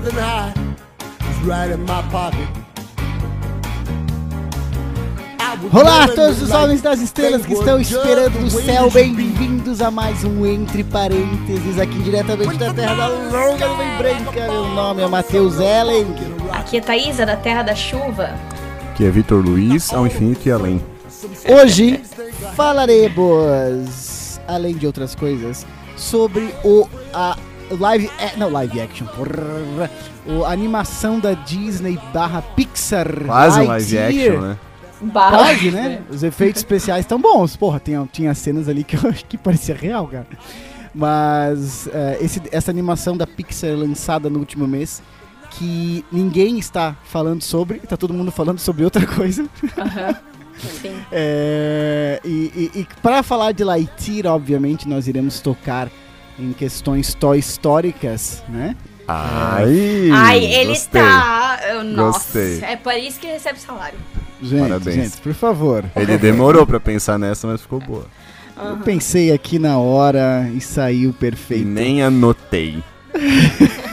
living high is right in my pocket. Olá a todos os homens das estrelas que estão esperando no céu, bem-vindos a mais um Entre Parênteses, aqui diretamente da Terra da Longa Nuvem Branca. Meu nome é Matheus Ellen. Aqui é Thaísa, da Terra da Chuva. Que é Vitor Luiz, ao infinito e além. Hoje falaremos, além de outras coisas, sobre o a live, é, não live action, porra, o, a animação da Disney barra Pixar. Quase um live action, né? Bala. Quase, né? Os efeitos especiais estão bons. Porra, tinha, tinha cenas ali que eu acho que parecia real, cara. Mas é, esse- essa animação da Pixar lançada no último mês, que ninguém está falando sobre, tá todo mundo falando sobre outra coisa. Aham. Sim. É, e e, e para falar de Lightyear, obviamente, nós iremos tocar em questões toy históricas, né? Ai, Ai, ele gostei. tá. Nossa, Gostei. é por isso que recebe salário. Gente, Parabéns. gente, por favor. Ele demorou pra pensar nessa, mas ficou boa. Eu pensei aqui na hora e saiu E perfeito. nem anotei.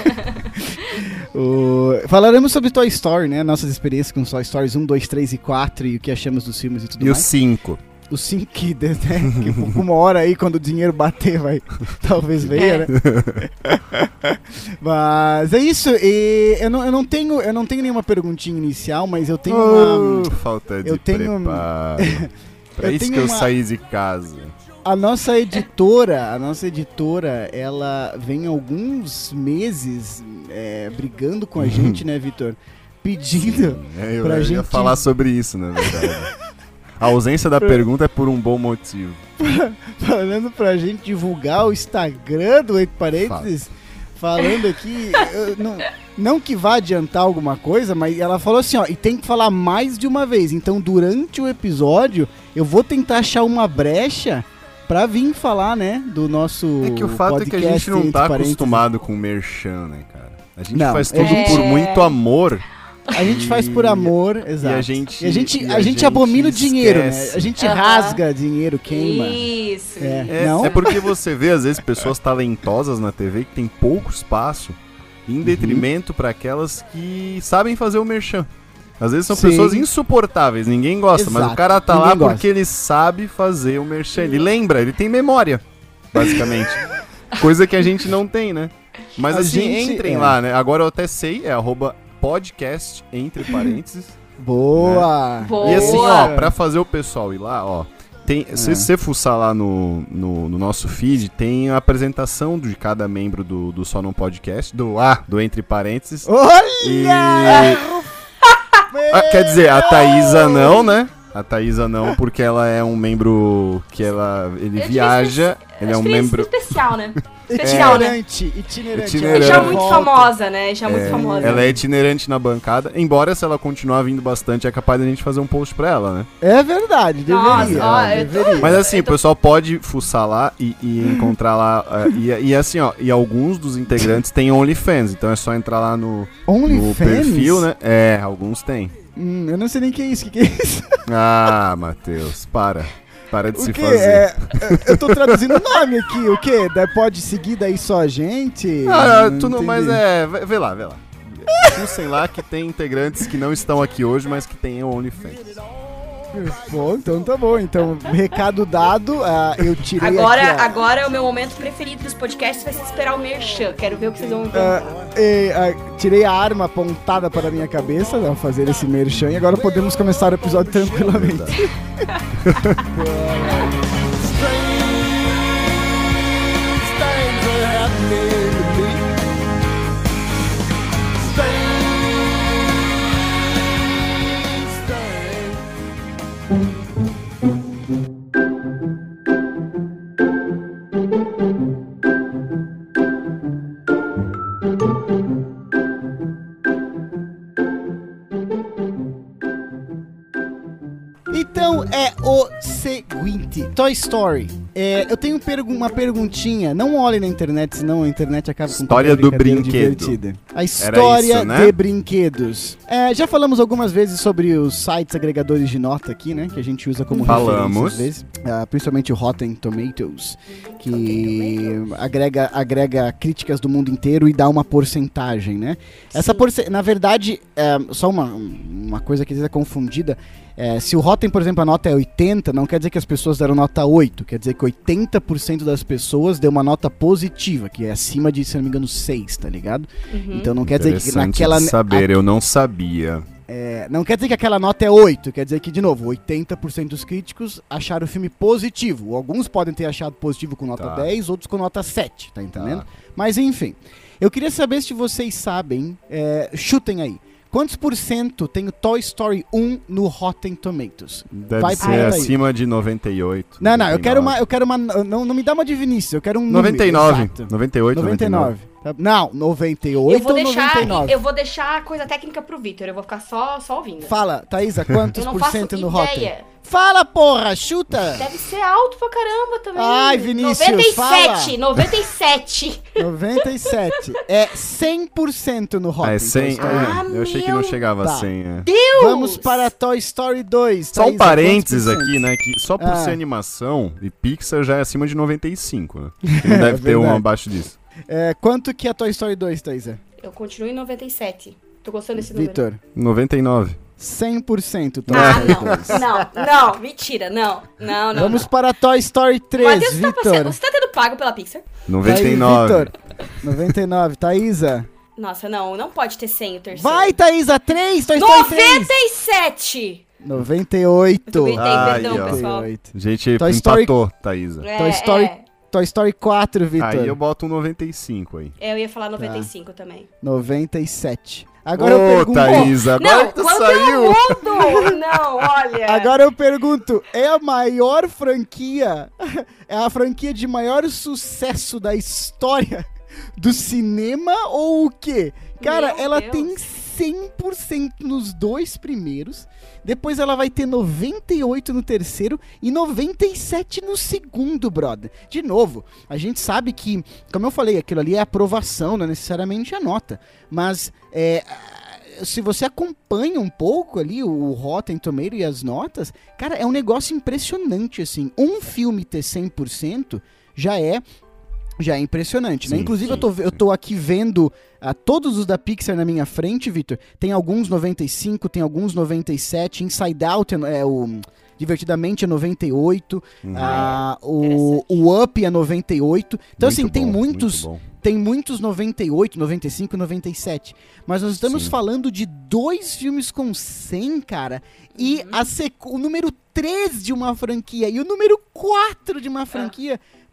O- Falaremos sobre Toy Story, né? Nossas experiências com Toy Stories 1, 2, 3 e 4 e o que achamos dos filmes e tudo E mais. 5? O 5 que, né, que por uma hora aí, quando o dinheiro bater, vai. Talvez venha, né? mas é isso. E eu, não, eu, não tenho, eu não tenho nenhuma perguntinha inicial, mas eu tenho uma. Falta de eu tenho- preparo. Pra Eu isso que eu uma- saí de casa. A nossa editora, a nossa editora, ela vem alguns meses é, brigando com a gente, né, Vitor? Pedindo. É, eu pra ia gente- falar sobre isso, na verdade. A ausência da pergunta é por um bom motivo. falando pra gente divulgar o Instagram do Entre Parênteses, falando aqui, não, não que vá adiantar alguma coisa, mas ela falou assim, ó, e tem que falar mais de uma vez. Então, durante o episódio, eu vou tentar achar uma brecha pra vir falar, né, do nosso É que o fato é que a gente não tá acostumado com merchan, né, cara? A gente Não, faz é- tudo por É. muito amor. A gente faz por amor, exato. a gente- E a gente, e a a gente gente abomina o dinheiro, né? A gente Aham. rasga dinheiro, queima. Isso. É. É, Não? é porque você vê, às vezes, pessoas talentosas na TV que tem pouco espaço, Uhum. em detrimento pra aquelas que sabem fazer o merchan. Às vezes são Sim. pessoas insuportáveis, ninguém gosta, mas Exato, o cara tá ninguém lá gosta. porque ele sabe fazer o merchan. Ele lembra, ele tem memória, basicamente. Coisa que a gente não tem, né? Mas A assim, gente- entrem é. lá, né? Agora eu até sei, é arroba podcast, entre parênteses. Boa! Boa. E assim, ó, pra fazer o pessoal ir lá, ó. Tem, É. Se você fuçar lá no, no, no nosso feed, tem a apresentação de cada membro do, do Só Não Podcast, do A, do Entre Parênteses. E. Olha! Ah, quer dizer, a Thaísa não, né? A Thaísa não, porque ela é um membro que ela. Ele Eu viaja. tive Ele é um experiência membro. especial, né? Especial, né? Itinerante, itinerante. Itinerante. Já Ela muito volta. famosa, né? Já muito é, famosa. ela é itinerante na bancada. Embora, se ela continuar vindo bastante, é capaz da gente fazer um post pra ela, né? É verdade, Nossa, deveria. ó, eu tô- deveria. Mas assim, Eu o tô- pessoal pode fuçar lá e, e encontrar lá. e, e assim, ó, e alguns dos integrantes têm OnlyFans, então é só entrar lá no, no perfil, né? É, alguns têm. Hum, eu não sei nem o que é isso. O que, que é isso? Ah, Matheus, para. Para de O se que? fazer. É, eu tô traduzindo o nome aqui. O que? Pode seguir daí só a gente? Ah, tu não, entendi. mas é. Vê, lá, vê lá. Fuçem lá que tem integrantes que não estão aqui hoje, mas que têm OnlyFans. Bom, então tá bom. Então, recado dado, ah, eu tirei Agora, aqui, ó. agora é o meu momento preferido dos podcasts, vai ser esperar o merchan. Quero ver o que vocês vão Ah, inventar. e, ah, tirei a arma apontada para a minha cabeça ao fazer esse merchan e agora podemos começar o episódio tranquilamente. Thank you. Seguinte, Toy Story. É, eu tenho pergu- uma perguntinha. Não olhe na internet, senão a internet acaba com História do brinquedo. divertida. A história isso, né? de brinquedos. É, já falamos algumas vezes sobre os sites agregadores de nota aqui, né? Que a gente usa como falamos. às vezes. Uh, principalmente o Rotten Tomatoes, que agrega, agrega críticas do mundo inteiro e dá uma porcentagem, né? Sim. Essa porcentagem, na verdade, é, só uma, uma coisa que às vezes é confundida. É, se o Rotten, por exemplo, a nota é 80, não quer dizer que as pessoas deram nota 8, quer dizer que 80% das pessoas deu uma nota positiva, que é acima de, se não me engano, 6, tá ligado? Uhum. Então não quer dizer que naquela. De saber, a, eu não sabia. É, não quer dizer que aquela nota é 8, quer dizer que, de novo, 80% dos críticos acharam o filme positivo. Alguns podem ter achado positivo com nota tá. 10, outros com nota 7, tá entendendo? Tá. Mas enfim. Eu queria saber se vocês sabem, é, chutem aí. Quantos por cento tem o Toy Story 1 no Rotten Tomatoes? Deve Vai ser acima de 98. Não, 99. não, eu quero uma. Eu quero uma não, não me dá uma divinícia, eu quero um. 99. Número, 98, 99. 99. Não, 98 eu vou deixar, 99? Eu vou deixar a coisa técnica pro Vitor, eu vou ficar só, só ouvindo. Fala, Thaisa, quantos por cento no Rotten? Fala, porra, chuta! Deve ser alto pra caramba também. Ai, Vinícius, 97, fala. 97. 97. É 100% no Rotten. Ah, é 100? Ah, eu achei que não chegava a 100. É. Deus! Vamos para Toy Story 2. Só um parênteses aqui, né, que só por ah. ser animação e Pixar já é acima de 95, né? Não deve é ter um abaixo disso. É, quanto que é Toy Story 2, Thaisa? Eu continuo em 97. Tô gostando desse número. Vitor. 99. 100% Toy ah, Story não, não, não, mentira, não, não, não. Vamos não. para Toy Story 3, Mas Vitor. Tá você tá tendo pago pela Pixar? 99. Vitor, 99. Thaisa? Nossa, não, não pode ter 100 o terceiro. Vai, Thaisa, 3, Toy Story 97! 98! 98. Ai, perdão, pessoal. Gente, Toy empatou, Story... Thaisa. É, Toy Story é. Toy Story 4, Vitor. Aí eu boto um 95 aí. É, eu ia falar 95 tá. também. 97. Agora Ô, eu pergunto. Thaisa, agora não, que tu saiu. Mundo? Não, olha. Agora eu pergunto: é a maior franquia? É a franquia de maior sucesso da história do cinema ou o quê? Cara, Meu ela Deus. tem 100% nos dois primeiros. Depois ela vai ter 98 no terceiro e 97 no segundo, brother. De novo, a gente sabe que, como eu falei, aquilo ali é aprovação, não é necessariamente a nota. Mas é, se você acompanha um pouco ali o Rotten Tomato e as notas, cara, é um negócio impressionante, assim. Um filme ter 100% já é já é impressionante, né? sim, né? Inclusive, sim, eu, tô, eu tô aqui vendo uh, todos os da Pixar na minha frente, Victor. Tem alguns 95, tem alguns 97. Inside Out é, é o. Divertidamente é 98. Uhum. Uh, o, o Up é 98. Então, muito assim, bom, tem muitos. Muito tem muitos 98, 95, 97. Mas nós estamos Sim. falando de dois filmes com 100, cara. E uhum. a o número 3 de uma franquia e o número 4 de uma ah.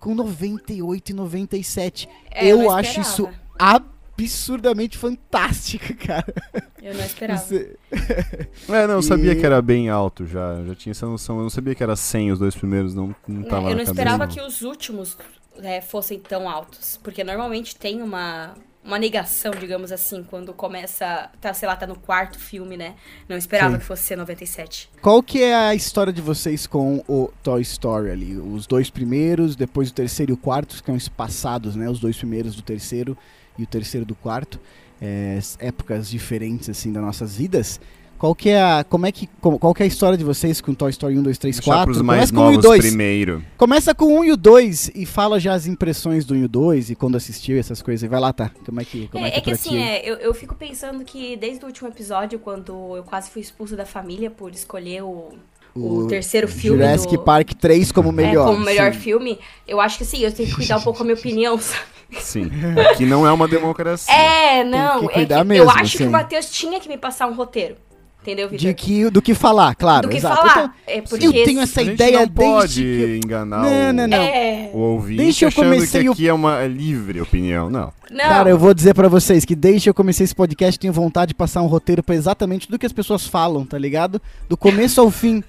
Com 98 e 97. É, eu, eu acho isso absurdamente fantástico, cara. Eu não esperava. Você... é, não, eu sabia e... que era bem alto já. Já tinha essa noção. Eu não sabia que era 100 os dois primeiros, não, não tava Eu não esperava que os últimos é, fossem tão altos. Porque normalmente tem uma, uma negação, digamos assim, quando começa, tá, sei lá, tá no quarto filme, né? Não esperava Sim. que fosse ser 97. Qual que é a história de vocês com o Toy Story ali? Os dois primeiros, depois o terceiro e o quarto, que são espaçados, né? Os dois primeiros do terceiro e o terceiro do quarto. É, épocas diferentes, assim, das nossas vidas. Qual que é a, como é que, qual que é a história de vocês com Toy Story 1, 2, 3, 4? Pros mais Começa novos com o 1 e 2. primeiro. Começa com o 1 e o 2 e fala já as impressões do 1 e o 2 e quando assistiu essas coisas. Vai lá, tá? Como é que, como é, é que, é que assim, é, eu, eu fico pensando que desde o último episódio, quando eu quase fui expulso da família por escolher o, o, o, terceiro filme Jurassic do... Park 3 como melhor. É, como melhor sim. filme. Eu acho que sim, eu tenho que cuidar um pouco da minha opinião, sabe? Sim. Que não é uma democracia. É, não. Tem que cuidar é que mesmo, eu acho sim. que o Matheus tinha que me passar um roteiro. Entendeu, Vitor? De que, do que falar, claro. Do que exato. falar. Então, é porque eu tenho essa ideia não pode que... enganar não, não, não. É... o ouvinte deixa eu comecei que aqui o... é uma livre opinião. Não. não. Cara, eu vou dizer para vocês que desde que eu comecei esse podcast, tenho vontade de passar um roteiro pra exatamente do que as pessoas falam, tá ligado? Do começo ao fim.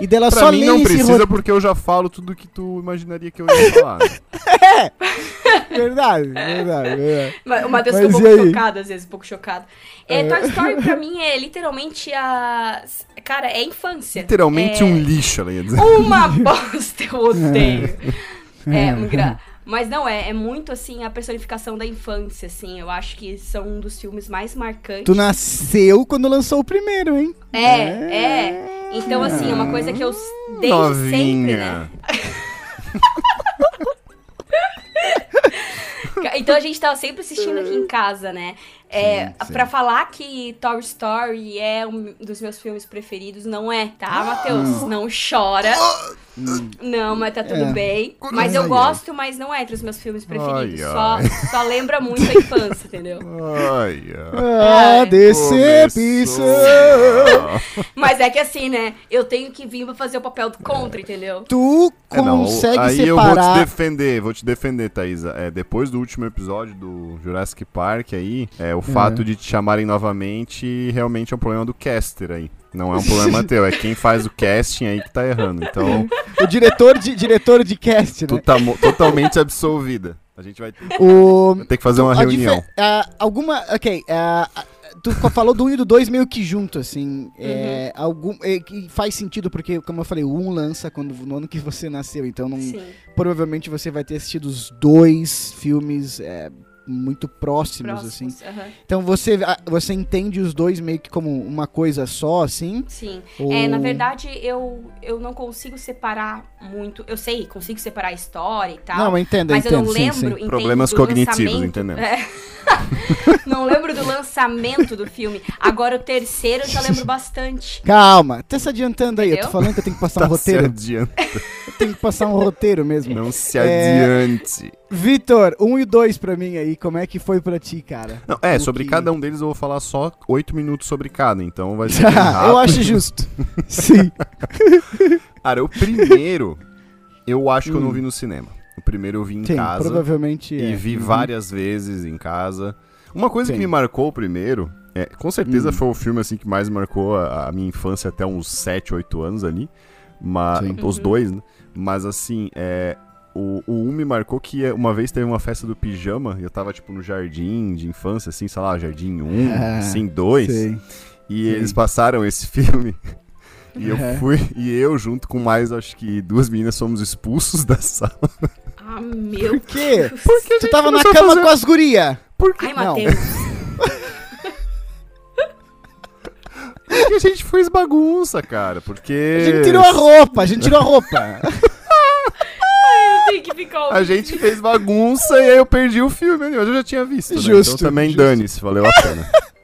E dela pra só mim não precisa porque eu já falo tudo que tu imaginaria que eu ia falar. é! Verdade, verdade, verdade. O Matheus ficou um pouco chocado, às vezes, um pouco chocado. É, Toy Story pra mim é literalmente a. Cara, é infância. Literalmente é... um lixo, ela ia dizer. Uma bosta, eu odeio. é, um gra... Mas não, é, é muito assim a personificação da infância, assim. Eu acho que são um dos filmes mais marcantes. Tu nasceu quando lançou o primeiro, hein? É, é. é. Então, assim, é uma coisa que eu desde Novinha. sempre, né? então a gente tava sempre assistindo aqui em casa, né? É, para falar que Toy Story é um dos meus filmes preferidos, não é, tá, Matheus? Não chora. Não, mas tá tudo é. bem. Mas eu gosto, mas não é entre os meus filmes preferidos. Ai, só, só lembra muito a infância, entendeu? Ai, ai. Ah, decepção. Mas é que assim, né? Eu tenho que vir pra fazer o papel do contra, entendeu? Tu é, consegue aí separar... Aí eu vou te defender, vou te defender, Thaisa. É, depois do último episódio do Jurassic Park aí, é, o fato é. de te chamarem novamente realmente é um problema do caster aí. Não é um problema teu, é quem faz o casting aí que tá errando. Então. O diretor de, diretor de casting, né? Tu tá totalmente absolvida. A gente vai ter, o... vai ter que fazer uma reunião. Uh, alguma. Ok. Uh, tu falou do 1 e do 2 meio que junto, assim. É, uhum. É, algum, é, faz sentido, porque, como eu falei, o 1 lança quando, no ano que você nasceu. Então, não, provavelmente você vai ter assistido os dois filmes é, muito próximos, próximos assim. Então você, você entende os dois meio que como uma coisa só, assim? Sim. Ou... É, na verdade, eu, eu não consigo separar muito. Eu sei, consigo separar a história e tal. Não, entendo, mas entendo, eu não lembro. Sim, Problemas cognitivos, entendeu? É. não lembro do lançamento do filme. Agora o terceiro eu já lembro bastante. Calma, tá se adiantando aí. Entendeu? Eu tô falando que eu tenho que passar tá um roteiro. Se adianta. Eu tenho que passar um roteiro mesmo. Não se adiante. É... Vitor, um e dois pra mim aí, como é que foi pra ti, cara? Não, é, o sobre que... cada um deles eu vou falar só oito minutos sobre cada, então vai ser. eu acho justo. Sim. Cara, o primeiro, eu acho que eu não hum. vi no cinema. Primeiro eu vi em Sim, casa. Provavelmente E é. vi uhum. várias vezes em casa. Uma coisa Sim. que me marcou o primeiro, é, com certeza hum. foi o filme assim que mais marcou a, a, minha infância até uns 7, 8 anos ali. Mas, os uhum. dois, né? Mas assim, é, o, o 1 me marcou que uma vez teve uma festa do pijama, e eu tava, tipo, no jardim de infância, assim, sei lá, jardim 1, ah, assim, 2. E sim. eles passaram esse filme. E eu é. fui, e eu, junto com mais, acho que duas meninas, fomos expulsos da sala. Ah, meu Por quê? Porque tu tava na cama fazer... com as guria. Por quê? Ai, Matheus. Porque a gente fez bagunça, cara. Porque. A gente tirou a roupa, a gente tirou a roupa. A gente fez bagunça e aí eu perdi o filme, mas eu já tinha visto. Né? Justo. Então também dane-se, valeu a pena.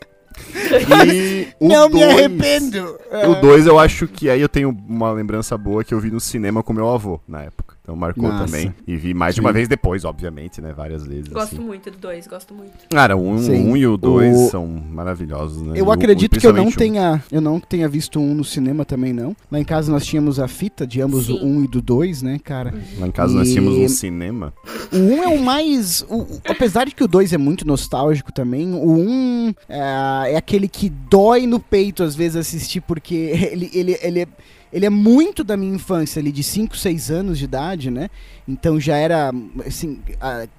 E não dois, me arrependo. O 2 eu acho que aí eu tenho uma lembrança boa que eu vi no cinema com meu avô na época. Então marcou Nossa. também. E vi mais de uma vez depois, obviamente, né? Várias vezes. Gosto assim. muito do 2, gosto muito. Cara, o 1 um, um e o 2 o... são maravilhosos, né? Eu acredito o, que eu não tenha. Eu não tenha visto um no cinema também, não. Lá em casa nós tínhamos a fita de ambos Sim. o 1 um e do 2, né, cara? Uhum. Lá em casa e... nós tínhamos um cinema. O 1 um é o mais. O, apesar de que o 2 é muito nostálgico também, o 1 um, é, é aquele que dói no peito às vezes assistir, porque ele, ele, ele é ele é muito da minha infância, ali de 5, 6 anos de idade, né? Então já era, assim,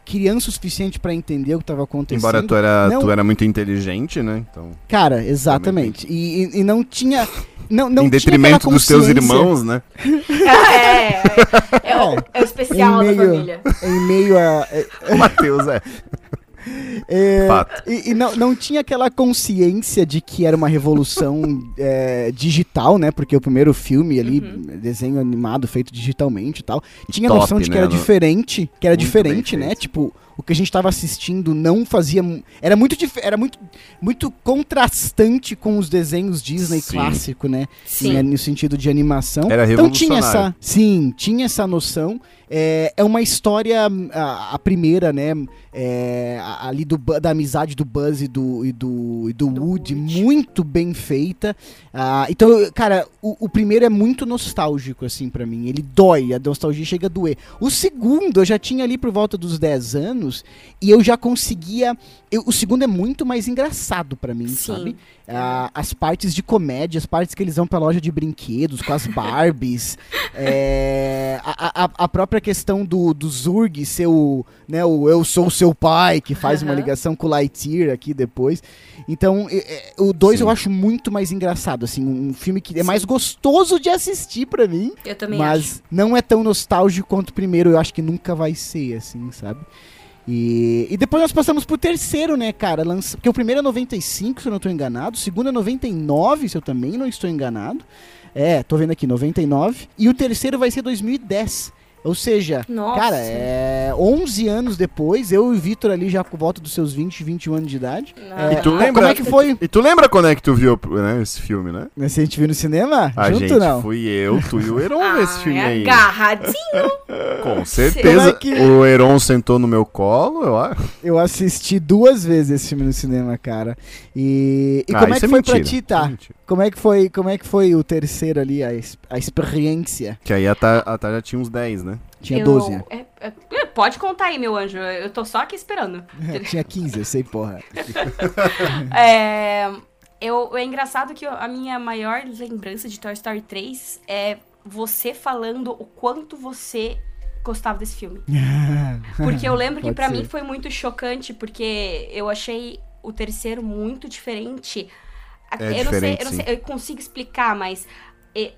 criança o suficiente para entender o que estava acontecendo. Embora tu era, não... tu era muito inteligente, né? Então, Cara, exatamente. E, e, não tinha... Não, não em detrimento dos teus irmãos, né? é, é, é, o, é o especial meio, da família. Em meio a... o Matheus, é. É, e, e não, não tinha aquela consciência de que era uma revolução é, digital, né? Porque o primeiro filme ali, uhum. desenho animado feito digitalmente e tal, tinha Top, noção de que né? era diferente, que era Muito diferente, né? Tipo, o que a gente estava assistindo não fazia. Era muito era muito, muito contrastante com os desenhos Disney sim. clássico, né? Sim. no sentido de animação. Era então tinha essa. Sim, tinha essa noção. É, é uma história, a, a primeira, né? É, ali do, da amizade do Buzz e do, e do, e do, do Woody, Woody, muito bem feita. Ah, então, cara, o, o, primeiro é muito nostálgico, assim, para mim. Ele dói, a nostalgia chega a doer. O segundo, eu já tinha ali por volta dos 10 anos anos e eu já conseguia. Eu, o segundo é muito mais engraçado para mim, Sim. sabe? Ah, as partes de comédia, as partes que eles vão pra loja de brinquedos, com as Barbies, é, a, a, a, própria questão do, do Zurg ser o, né, o Eu Sou Seu Pai, que faz uhum. uma ligação com o Lightyear aqui depois. Então, é, o 2 eu acho muito mais engraçado, assim, um filme que é Sim. mais gostoso de assistir para mim. Eu também mas acho. não é tão nostálgico quanto o primeiro, eu acho que nunca vai ser, assim, sabe? E, e depois nós passamos pro terceiro, né, cara? Lança, porque o primeiro é 95, se eu não estou enganado. O segundo é 99, se eu também não estou enganado. É, tô vendo aqui, 99. E o terceiro vai ser 2010. Ou seja, Nossa. cara, é 11 anos depois, eu e o Vitor ali já com volta dos seus 20, 21 anos de idade. É, e tu lembra, como é que foi? E tu lembra quando é que tu viu né, esse filme, né? Esse a gente viu no cinema? A Junto, gente, não? fui eu, tu e o Heron ah, esse filme é aí. Agarradinho. com certeza. É que... O Heron sentou no meu colo, eu acho. Eu assisti duas vezes esse filme no cinema, cara. E, e ah, como é que é foi mentira. pra ti, tá? É como é que foi, como é que foi o terceiro ali, a, a experiência? Que aí a Tata já tinha uns 10, né? Tinha eu, 12. É, é, é, pode contar aí, meu anjo. Eu tô só aqui esperando. tinha 15, eu sei, porra. é, eu, é engraçado que a minha maior lembrança de Toy Story 3 é você falando o quanto você gostava desse filme. porque eu lembro que para mim foi muito chocante, porque eu achei o terceiro muito diferente. É eu, diferente, não sei, eu não sei, eu consigo explicar, mas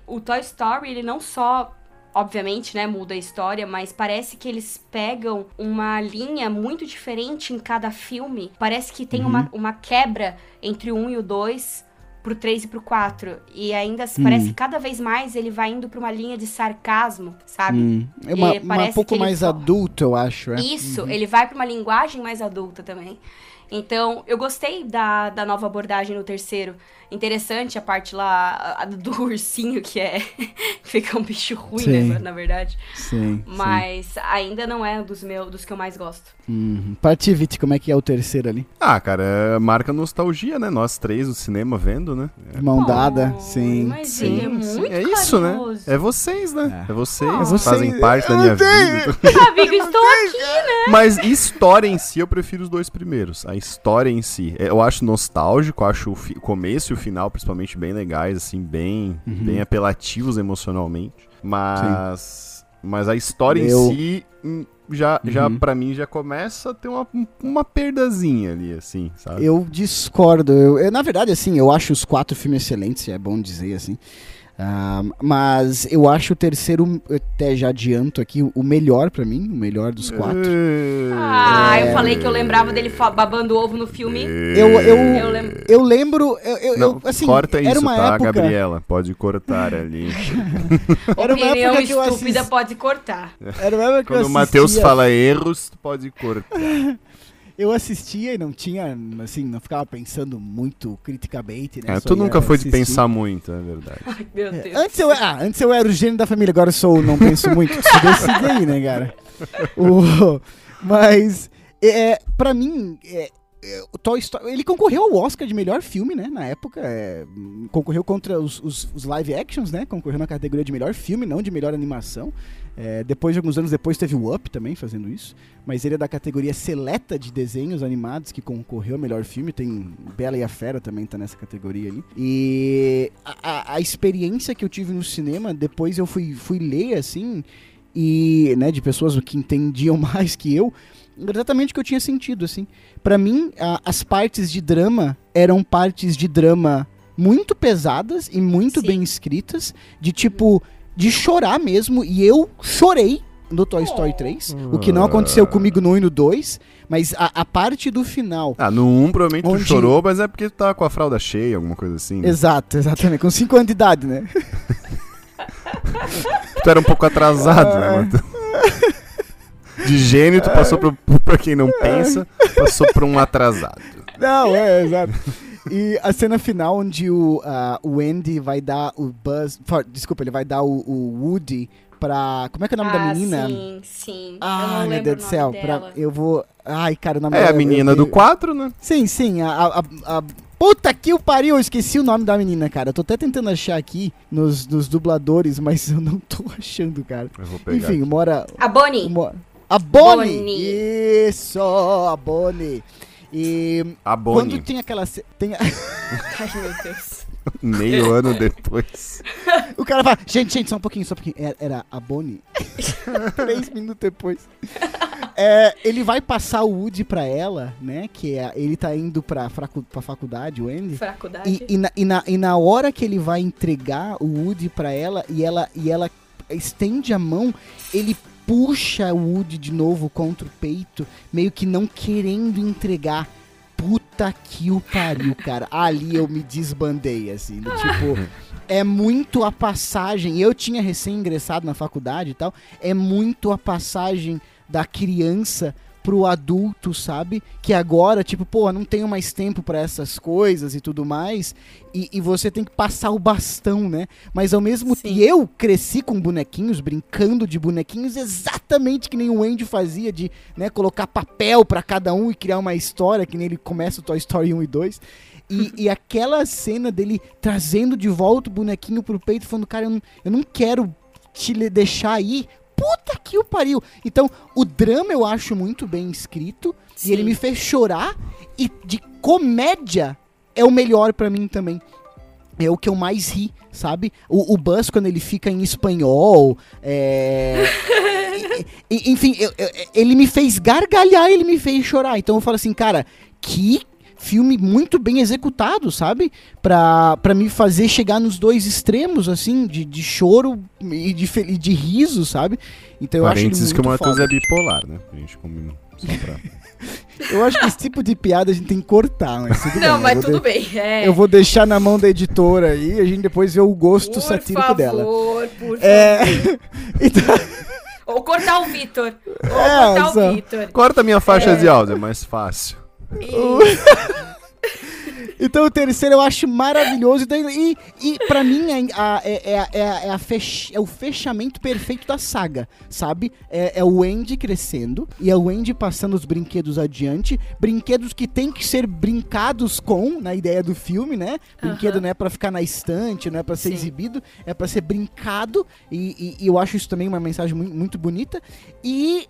o Toy Story, ele não só obviamente, né, muda a história, mas parece que eles pegam uma linha muito diferente em cada filme. Parece que tem uhum. uma, uma quebra entre o 1 e o 2 pro 3 e pro 4. E ainda hum. parece que cada vez mais ele vai indo pra uma linha de sarcasmo, sabe? Hum. É uma, uma um pouco mais adulto, eu acho. É? Isso, uhum. ele vai pra uma linguagem mais adulta também. Então, eu gostei da, da nova abordagem no terceiro. Interessante a parte lá a, do ursinho, que é. fica um bicho ruim, né, na verdade. Sim. Mas sim. ainda não é dos, meus, dos que eu mais gosto. Uhum. Partivit, como é que é o terceiro ali? Ah, cara, é marca nostalgia, né? Nós três no cinema vendo, né? É. Mão dada, oh, sim. Mas sim, é, muito é isso, né? É vocês, né? É, é vocês. Oh. É Fazem parte da minha vida. Amigo, estou aqui, né? Mas história em si, eu prefiro os dois primeiros. A história em si. Eu acho nostálgico, acho o começo e o final, principalmente, bem legais, assim, bem, uhum. bem apelativos emocionalmente. Mas. Sim. Mas a história eu... em si hum, já, uhum. já para mim já começa a ter uma, uma perdazinha ali, assim, sabe? Eu discordo. Eu, eu, na verdade, assim, eu acho os quatro filmes excelentes, é bom dizer assim. Uh, mas eu acho o terceiro, até já adianto aqui, o melhor para mim, o melhor dos quatro. Ah, é... eu falei que eu lembrava dele babando ovo no filme. Eu, eu, eu, lembro. Eu lembro eu, Não, assim, corta isso, tá, época... Gabriela? Pode cortar ali. era uma Opinião época que eu estúpida assist... pode cortar. Era uma época Quando o Matheus fala erros, pode cortar. eu assistia e não tinha, assim, não ficava pensando muito criticamente, né? É, tu nunca foi assistir. de pensar muito, é verdade. Ai, meu Deus. É, antes, eu, ah, antes eu era o gênio da família, agora eu sou não penso muito. Se decide aí, né, cara? O, mas, é, pra mim, é, o Toy Story, ele concorreu ao Oscar de melhor filme, né? Na época, é, concorreu contra os, os, os, live actions, né? Concorreu na categoria de melhor filme, não de melhor animação. É, depois de alguns anos depois teve o Up também fazendo isso, mas ele é da categoria seleta de desenhos animados que concorreu ao melhor filme. Tem Bela e a Fera também tá nessa categoria ali. E a, a, a experiência que eu tive no cinema, depois eu fui, fui ler assim e, né, de pessoas que entendiam mais que eu exatamente o que eu tinha sentido, assim. para mim, a, as partes de drama eram partes de drama muito pesadas e muito Sim. bem escritas, de tipo, de chorar mesmo, e eu chorei no Toy Story 3, oh. o que não aconteceu comigo no 1 e no 2, mas a, a parte do final. Ah, no 1 provavelmente onde... tu chorou, mas é porque tu tava com a fralda cheia, alguma coisa assim. Né? Exato, exatamente, com 5 anos de idade, né? tu era um pouco atrasado, né, é. Matheus? De gênio, tu passou pra, pra quem não pensa, passou pra um atrasado. Não, é, exato. E a cena final onde o, uh, o Andy vai dar o Buzz. For, desculpa, ele vai dar o, o, Woody pra. Como é que é o nome ah, da menina? Sim, sim. Ah, meu Deus do céu. Pra, eu vou. Ai, cara, o nome É dela, a menina eu, eu, do 4, né? Sim, sim. A, a, a, Puta que o pariu, eu esqueci o nome da menina, cara. Eu tô até tentando achar aqui nos, nos dubladores, mas eu não tô achando, cara. Eu vou pegar Enfim, aqui. mora. A Bonnie. Uma, A Bonnie! Bonnie. Isso, a Bonnie. E a Bonnie. quando tem aquela... Tem... Ai, meu Deus. Meio ano depois. O cara fala, gente, gente, só um pouquinho, só um pouquinho. Era, era a Bonnie. Três minutos depois. É, ele vai passar o Woody pra ela, né? Que é, ele tá indo pra, fracu, pra faculdade, o Andy. Faculdade. E, e, na, e, na, e na hora que ele vai entregar o Woody pra ela e ela, e ela estende a mão, ele puxa o Woody de novo contra o peito, meio que não querendo entregar. Puta que o pariu, cara. Ali eu me desbandei, assim. tipo, é muito a passagem. Eu tinha recém ingressado na faculdade e tal. É muito a passagem da criança pro adulto, sabe? Que agora, tipo, pô, não tenho mais tempo para essas coisas e tudo mais. E, e, você tem que passar o bastão, né? Mas ao mesmo tempo. eu cresci com bonequinhos, brincando de bonequinhos, exatamente que nem o Andy fazia, de né, colocar papel para cada um e criar uma história, que nem ele começa o Toy Story 1 e 2. E, e, aquela cena dele trazendo de volta o bonequinho pro peito, falando, cara, eu não, eu não quero te deixar aí puta que o pariu. Então, o drama eu acho muito bem escrito. Sim. E ele me fez chorar. E de comédia é o melhor para mim também. É o que eu mais ri, sabe? O, o Buzz, quando ele fica em espanhol. É... enfim, eu, eu, ele me fez gargalhar, ele me fez chorar. Então eu falo assim, cara, que filme muito bem executado, sabe? Pra, pra me fazer chegar nos dois extremos, assim, de, de choro e de, de riso, sabe? Então eu Parênteses acho que o Matheus é bipolar, né? A gente combinou. Só pra... eu acho que esse tipo de piada a gente tem que cortar, mas tudo Não, bem. mas tudo de... bem. É. Eu vou deixar na mão da editora aí e a gente depois vê o gosto por satírico favor, dela. Por é... favor, então... Ou cortar o Vitor. Ou é, cortar o Vitor. Corta minha faixa é... de áudio, é mais fácil. então o terceiro eu acho maravilhoso. E, e para mim é, é, é, é, é, fech, é, o fechamento perfeito da saga, sabe? É, é o Andy crescendo e é o Andy passando os brinquedos adiante. Brinquedos que tem que ser brincados com, na ideia do filme, né? Brinquedo uhum. não é pra ficar na estante, não é pra ser Sim. exibido, é pra ser brincado. E, e, e, eu acho isso também uma mensagem muito, muito bonita. E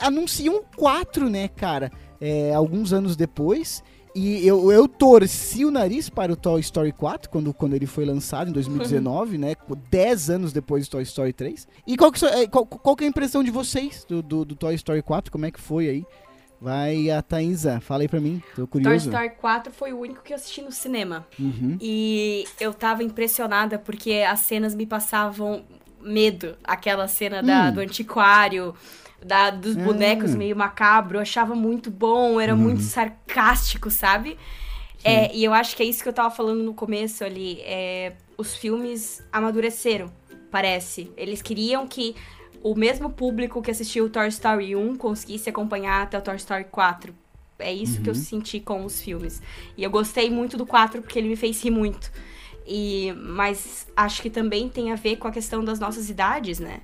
anunciam quatro, né, cara? É, alguns anos depois. E eu, eu torci o nariz para o Toy Story 4, quando, quando ele foi lançado em 2019, uhum. né? 10 anos depois do Toy Story 3. E qual que, é, qual, qual que é a impressão de vocês do, do, do, Toy Story 4? Como é que foi aí? Vai a Thaisa, fala aí pra mim, tô curioso. Toy Story 4 foi o único que eu assisti no cinema. Uhum. E eu tava impressionada porque as cenas me passavam medo. Aquela cena da, hum. do antiquário da, dos hum. bonecos meio macabro, eu achava muito bom, era uhum. muito sarcástico, sabe? É, e eu acho que é isso que eu tava falando no começo ali. É, os filmes amadureceram, parece. Eles queriam que o mesmo público que assistiu o Toy Story 1 conseguisse acompanhar até o Toy Story 4. É isso uhum. que eu uhum. senti com os filmes. E eu gostei muito do 4 porque ele me fez rir muito. E, mas acho que também tem a ver com a questão das nossas idades, né?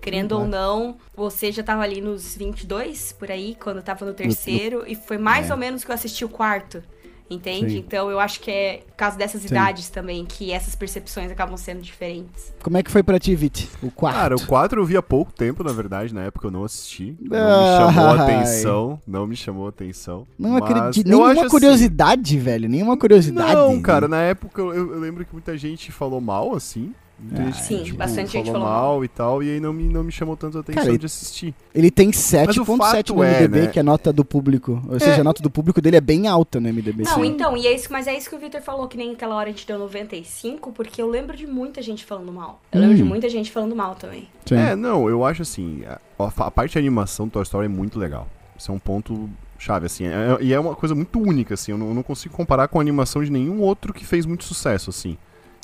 Querendo ou não, você já tava ali nos 22, por aí, quando tava no terceiro, e foi mais é. ou menos que eu assisti o quarto. Entende? Sim. Então eu acho que é por causa dessas Sim. idades também que essas percepções acabam sendo diferentes. Como é que foi pra ti, Vit? O 4? Cara, o 4 eu vi há pouco tempo, na verdade, na época eu não assisti. Não me chamou a atenção. Não me chamou a atenção. Não acredito. Nenhuma assim curiosidade, assim... velho. Nenhuma curiosidade. Não, cara, na época eu, eu, lembro que muita gente falou mal, assim. Ah, sim, tipo, bastante gente falou mal, e tal, e aí não me, não me chamou tanto a atenção Cara, de assistir. Ele tem 7.7 no MDB, é, né? que é a nota do público. Ou é. seja, a nota do público dele é bem alta no MDB. Não, sim. então, e é isso, mas é isso que o Victor falou, que nem aquela hora a gente deu 95, porque eu lembro de muita gente falando mal. Eu hum. lembro de hum. muita gente falando mal também. Sim. É, não, eu acho assim, a, a parte de animação do Toy Story é muito legal. Isso é um ponto chave, assim. É, e é uma coisa muito única, assim. Eu não, eu não, consigo comparar com a animação de nenhum outro que fez muito sucesso, assim.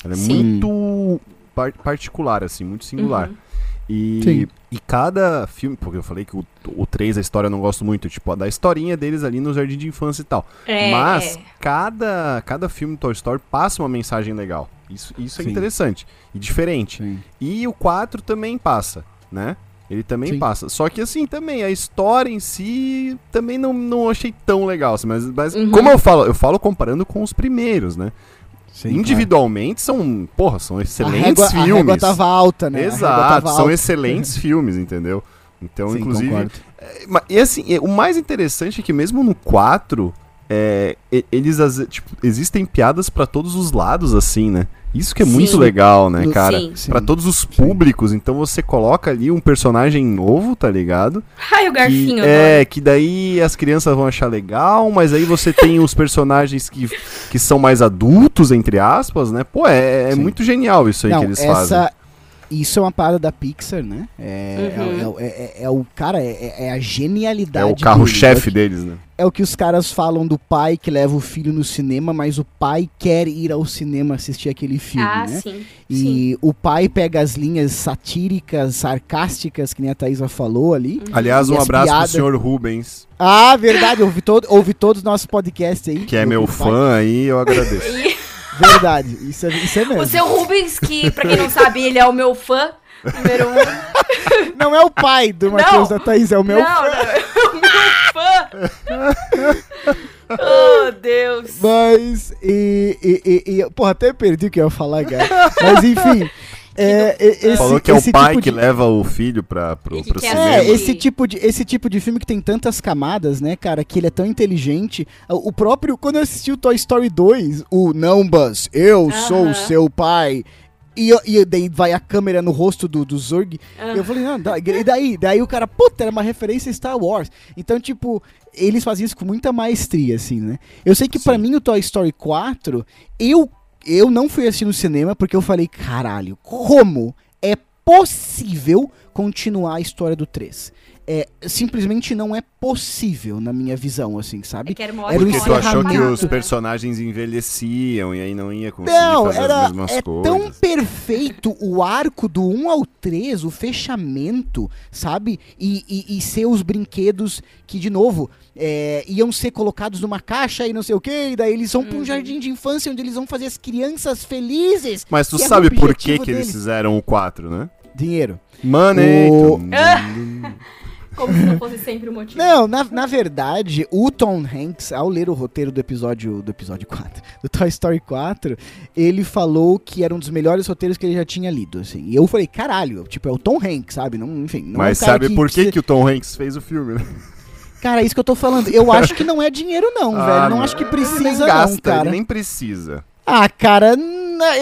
Ela é Sim. muito par particular, assim, muito singular. Uhum. E, e cada filme, porque eu falei que o, o 3, a história eu não gosto muito, tipo, a da historinha deles ali no jardim de infância e tal. É, Mas é. Cada, cada filme Toy Story passa uma mensagem legal. Isso, isso é interessante e diferente. Sim. E o 4 também passa, né? Ele também Sim. passa. Só que assim, também, a história em si também não, não achei tão legal. Assim, mas mas uhum. como eu falo, eu falo comparando com os primeiros, né? Sim, Individualmente claro. são, porra, são excelentes a régua, filmes. A régua tava alta, né? Exato, tava são alta. excelentes filmes, entendeu? Então, Sim, inclusive. Concordo. É, e assim, o mais interessante é que mesmo no 4, é, eles tipo, existem piadas para todos os lados, assim, né? Isso que é sim. muito legal, né, cara? Para todos os públicos. Sim. Então você coloca ali um personagem novo, tá ligado? Ai, o garfinho. Que, é, que daí as crianças vão achar legal, mas aí você tem os personagens que, que são mais adultos, entre aspas, né? Pô, é, é muito genial isso aí Não, que eles essa, fazem. Isso é uma parada da Pixar, né? É, uhum. é, é, é, é o cara, é, a genialidade. É o carro-chefe deles, né? É o que os caras falam do pai que leva o filho no cinema, mas o pai quer ir ao cinema assistir aquele filme, ah, né? Sim, e sim. o pai pega as linhas satíricas, sarcásticas, que nem a Thaisa falou ali. Uhum. Aliás, um abraço piadas... pro senhor Rubens. Ah, verdade, ouvi, todo, ouvi todos os nossos podcasts aí. Que é meu fã aí, eu agradeço. Verdade, isso é, isso é mesmo. O seu Rubens, que pra quem não sabe, ele é o meu fã número um. Não é o pai do Matheus da Thaís, é o meu não, fã. Não, é o meu fã. oh, Deus. Mas, e, e, e, e, porra, até perdi o que eu ia falar, cara. Mas, enfim... É, esse, Falou que é o pai tipo que de... leva o filho pra, pro, pro cinema. É, esse tipo, de, esse tipo de filme que tem tantas camadas, né, cara, que ele é tão inteligente. O próprio, quando eu assisti o Toy Story 2, o Não, Buzz, eu uh -huh. sou o seu pai. E, e, daí vai a câmera no rosto do, do Zurg. Eu falei, não, e daí? Daí o cara, puta, era uma referência a Star Wars. Então, tipo, eles faziam isso com muita maestria, assim, né? Eu sei que para mim o Toy Story 4, eu eu não fui assistir no cinema porque eu falei, caralho, como é possível continuar a história do 3? É, simplesmente não é possível na minha visão, assim, sabe? É que era, uma era um Porque tu achou que os personagens envelheciam e aí não ia conseguir não, fazer era, as mesmas é coisas. tão perfeito o arco do 1 ao 3, o fechamento, sabe? E, e, e ser os brinquedos que, de novo, é, iam ser colocados numa caixa e não sei o que, e daí eles vão uhum. pra um uhum. jardim de infância onde eles vão fazer as crianças felizes. Mas tu sabe por que, que eles fizeram o 4, né? Dinheiro. Money. O... Como se não fosse sempre o motivo. Não, na, na verdade, o Tom Hanks, ao ler o roteiro do episódio do episódio 4, do Toy Story 4, ele falou que era um dos melhores roteiros que ele já tinha lido, assim. E eu falei, caralho, tipo, é o Tom Hanks, sabe? Não, enfim, não Mas é um sabe que, por que, que o Tom Hanks fez o filme, né? Cara, é isso que eu tô falando. Eu acho que não é dinheiro, não, ah, velho. Não, não, acho que precisa, gasta, não, cara. nem precisa. Ah, cara,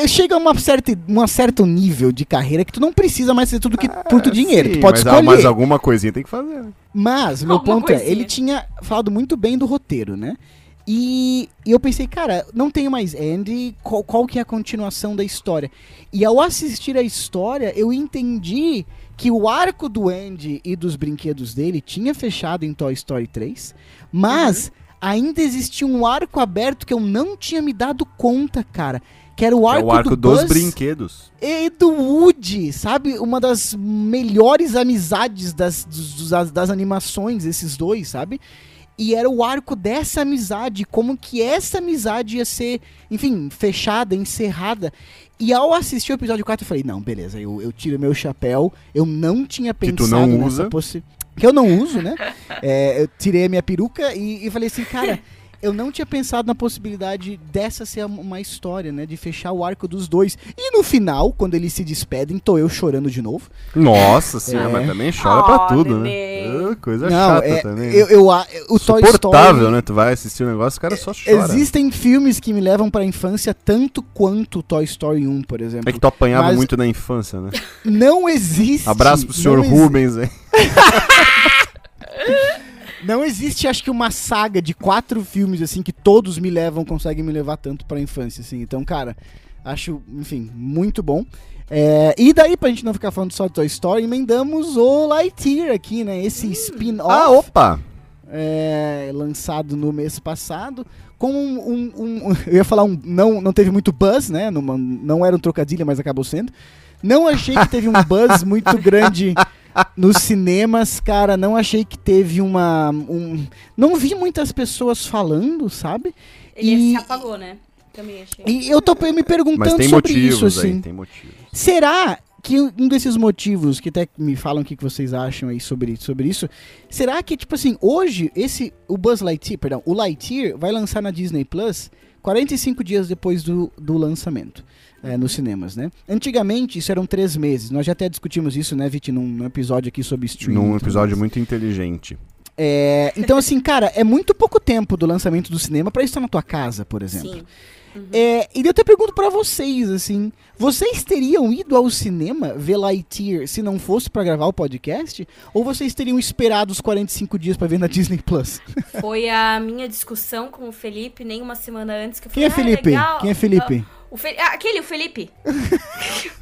chega a uma certa, um certo nível de carreira que tu não precisa mais ser tudo que ah, por tu dinheiro. Sim, tu pode mas, escolher. Mas alguma coisinha tem que fazer. Mas, meu alguma ponto coisinha. é, ele tinha falado muito bem do roteiro, né? E, e eu pensei, cara, não tenho mais Andy, qual, qual que é a continuação da história? E ao assistir a história, eu entendi que o arco do Andy e dos brinquedos dele tinha fechado em Toy Story 3, mas uhum ainda existia um arco aberto que eu não tinha me dado conta, cara. Que era o arco, é o arco do dos Buzz brinquedos. E do Woody, sabe? Uma das melhores amizades das, das, das animações, esses dois, sabe? E era o arco dessa amizade, como que essa amizade ia ser, enfim, fechada, encerrada. E ao assistir o episódio 4, eu falei, não, beleza, eu, eu tiro meu chapéu, eu não tinha pensado que tu não nessa possibilidade que eu não uso, né? É, eu tirei a minha peruca e, e falei assim, cara, eu não tinha pensado na possibilidade dessa ser uma história, né? De fechar o arco dos dois. E no final, quando eles se despedem, tô eu chorando de novo. Nossa senhora, é. mas também chora oh, pra tudo, né? Coisa não, chata é, também. Eu, eu, o Toy Story, né? Tu vai assistir o um negócio, o cara só chora. Existem filmes que me levam pra infância tanto quanto Toy Story 1, por exemplo. É que tu apanhava muito na infância, né? Não existe. Abraço pro senhor Rubens, hein? Não existe, acho que, uma saga de quatro filmes, assim, que todos me levam, conseguem me levar tanto pra infância, assim. Então, cara, acho, enfim, muito bom. É, e daí, pra gente não ficar falando só de Toy Story, emendamos o Lightyear aqui, né? Esse hum. spin-off. Ah, opa! É, lançado no mês passado, com um, um, um, Eu ia falar um. Não, não teve muito buzz, né? Não, não era um trocadilho, mas acabou sendo. Não achei que teve um buzz muito grande nos cinemas, cara, não achei que teve uma. Um, não vi muitas pessoas falando, sabe? Ele e, se apagou, né? Também achei. E eu tô me perguntando sobre isso, assim. Aí, tem motivos. Será que um desses motivos que até me falam o que vocês acham aí sobre, sobre isso, será que, tipo assim, hoje, esse, o Buzz Lightyear, perdão, o Lightyear vai lançar na Disney Plus 45 dias depois do, do lançamento. É, nos cinemas, né? Antigamente isso eram três meses. Nós já até discutimos isso, né, Vit, num, num episódio aqui sobre streaming. Num episódio muito inteligente. É, então, assim, cara, é muito pouco tempo do lançamento do cinema para estar na tua casa, por exemplo. Sim. Uhum. É, e eu até pergunto para vocês, assim, vocês teriam ido ao cinema ver Lightyear se não fosse para gravar o podcast? Ou vocês teriam esperado os 45 dias para ver na Disney Plus? Foi a minha discussão com o Felipe nem uma semana antes que eu falei, Quem é Felipe? Ah, Quem é Felipe? O Fe... ah, aquele, o Felipe.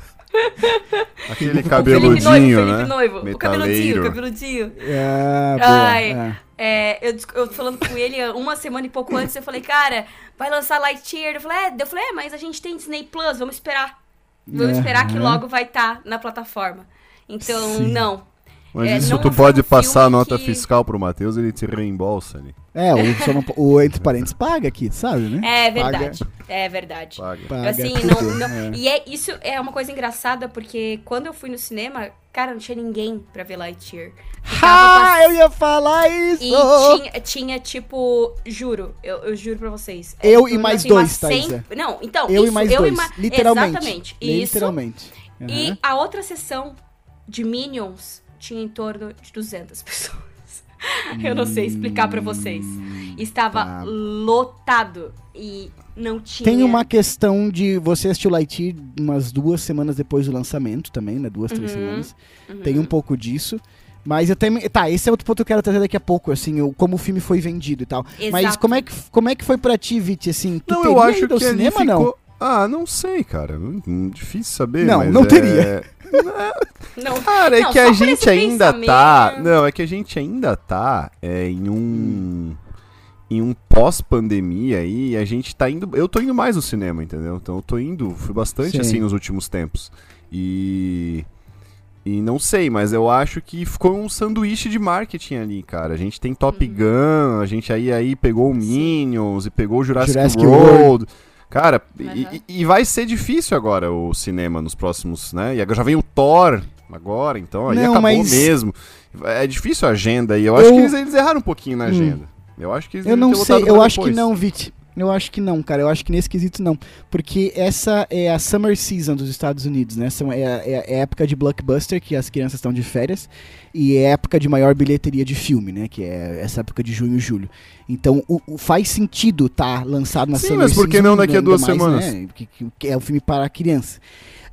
Aquele cabeludinho, Noivo, né? Noivo. O cabeludinho, o cabeludinho. É, Ai, é. É, eu, eu falando com ele uma semana e pouco antes, eu falei, cara, vai lançar Lightyear. Eu falei, é, eu falei, é mas a gente tem Disney Plus, vamos esperar. Vamos é, esperar que logo vai estar tá na plataforma. Então, Sim. não. Mas é, isso tu pode passar a nota que... fiscal pro Matheus, ele te reembolsa ali. É, o, não, o entre parentes paga aqui, sabe, né? É verdade. Paga. É verdade. Paga. Paga assim, não, não, é. E é, isso é uma coisa engraçada, porque quando eu fui no cinema, cara, não tinha ninguém pra ver Lightyear. Ah, eu ia falar isso! E tinha, tinha tipo, juro, eu, eu juro pra vocês. É, eu e mais assim, dois, Thaisa. Não, então, eu isso, e mais eu dois, ma... literalmente. Exatamente. Literalmente. Isso. Uhum. E a outra sessão de Minions tinha em torno de 200 pessoas. Eu não sei explicar para vocês. Hum, Estava tá. lotado e não tinha. Tem uma questão de você assistir o Lightyear umas duas semanas depois do lançamento também, né? Duas, três uhum, semanas. Uhum. Tem um pouco disso. Mas eu também. Tá, esse é outro ponto que eu quero trazer daqui a pouco, assim, eu, como o filme foi vendido e tal. Exato. Mas como é, que, como é que foi pra ti, Vit, assim? Tu não, eu acho que cinema, ficou... não? Ah, não sei, cara. Difícil saber. Não, não é... teria. Não, Cara, é não, que a gente ainda tá. Não, é que a gente ainda tá é, em um. Em um pós-pandemia aí, a gente tá indo. Eu tô indo mais no cinema, entendeu? Então eu tô indo. Fui bastante Sim. assim nos últimos tempos. E. E não sei, mas eu acho que ficou um sanduíche de marketing ali, cara. A gente tem Top uhum. Gun, a gente aí, aí pegou o Minions e pegou o Jurassic, Jurassic World. World. Cara, uhum. e, e, vai ser difícil agora o cinema nos próximos, né? E agora já vem o Thor agora, então aí Não, acabou mas... mesmo. É difícil a agenda e eu, eu... acho que eles, eles, erraram um pouquinho na hum. agenda. Hum. Eu acho que eles Eu não sei, eu acho que não, Vit. Eu acho que não, cara. Eu acho que nesse quesito não. Porque essa é a summer season dos Estados Unidos, né? É, é, é a época de blockbuster, que as crianças estão de férias, e é a época de maior bilheteria de filme, né? Que é essa época de junho e julho. Então o, o faz sentido estar tá lançado na Sim, summer mas por que não daqui a duas mais, semanas? Né? Que, que, que, é um filme para criança.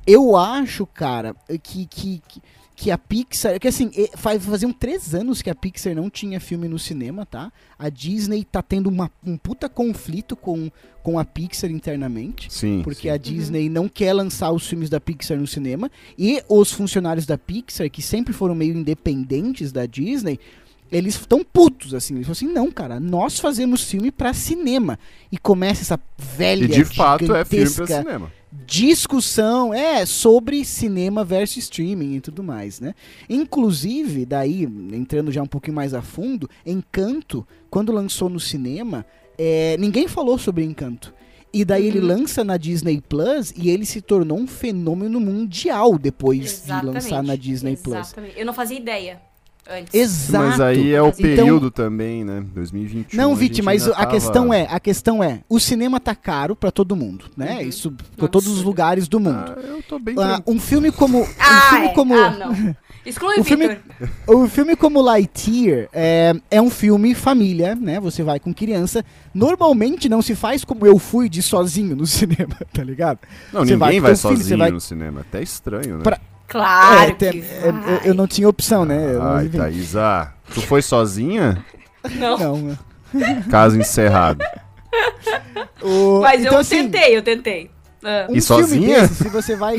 Eu acho, cara, que, que, que que a Pixar. Que assim, faz, faziam três anos que a Pixar não tinha filme no cinema, tá? A Disney tá tendo uma, um puta conflito com, com a Pixar internamente. Sim. Porque sim. a Disney uhum. não quer lançar os filmes da Pixar no cinema. E os funcionários da Pixar, que sempre foram meio independentes da Disney. Eles estão putos, assim. Eles falam assim: não, cara, nós fazemos filme para cinema. E começa essa velha. E de fato é filme pra cinema discussão é sobre cinema versus streaming e tudo mais, né? Inclusive, daí entrando já um pouquinho mais a fundo, Encanto, quando lançou no cinema, é, ninguém falou sobre Encanto. E daí uhum. ele lança na Disney Plus e ele se tornou um fenômeno mundial depois Exatamente. de lançar na Disney Exatamente. Plus. Eu não fazia ideia antes. Exato. Mas aí é o então, período também, né? 2021. Não, Viti, mas a tava... questão é, a questão é, o cinema tá caro para todo mundo, né? Uhum. Isso para todos os lugares do mundo. Ah, eu tô bem uh, um filme como um ah, filme é. como ah, não. Exclui o filme, o filme como Lightyear é, é um filme família, né? Você vai com criança. Normalmente não se faz como eu fui de sozinho no cinema, tá ligado? Não, você ninguém vai, vai sozinho filho, vai... no cinema. Até estranho, né? Pra... Claro é, que tem, eu, eu, não tinha opção, né? Ai, Thaisa, tu foi sozinha? Não. Não. Caso encerrado. O... Mas então, eu assim, tentei, eu tentei. Um e sozinha? Desse, se você vai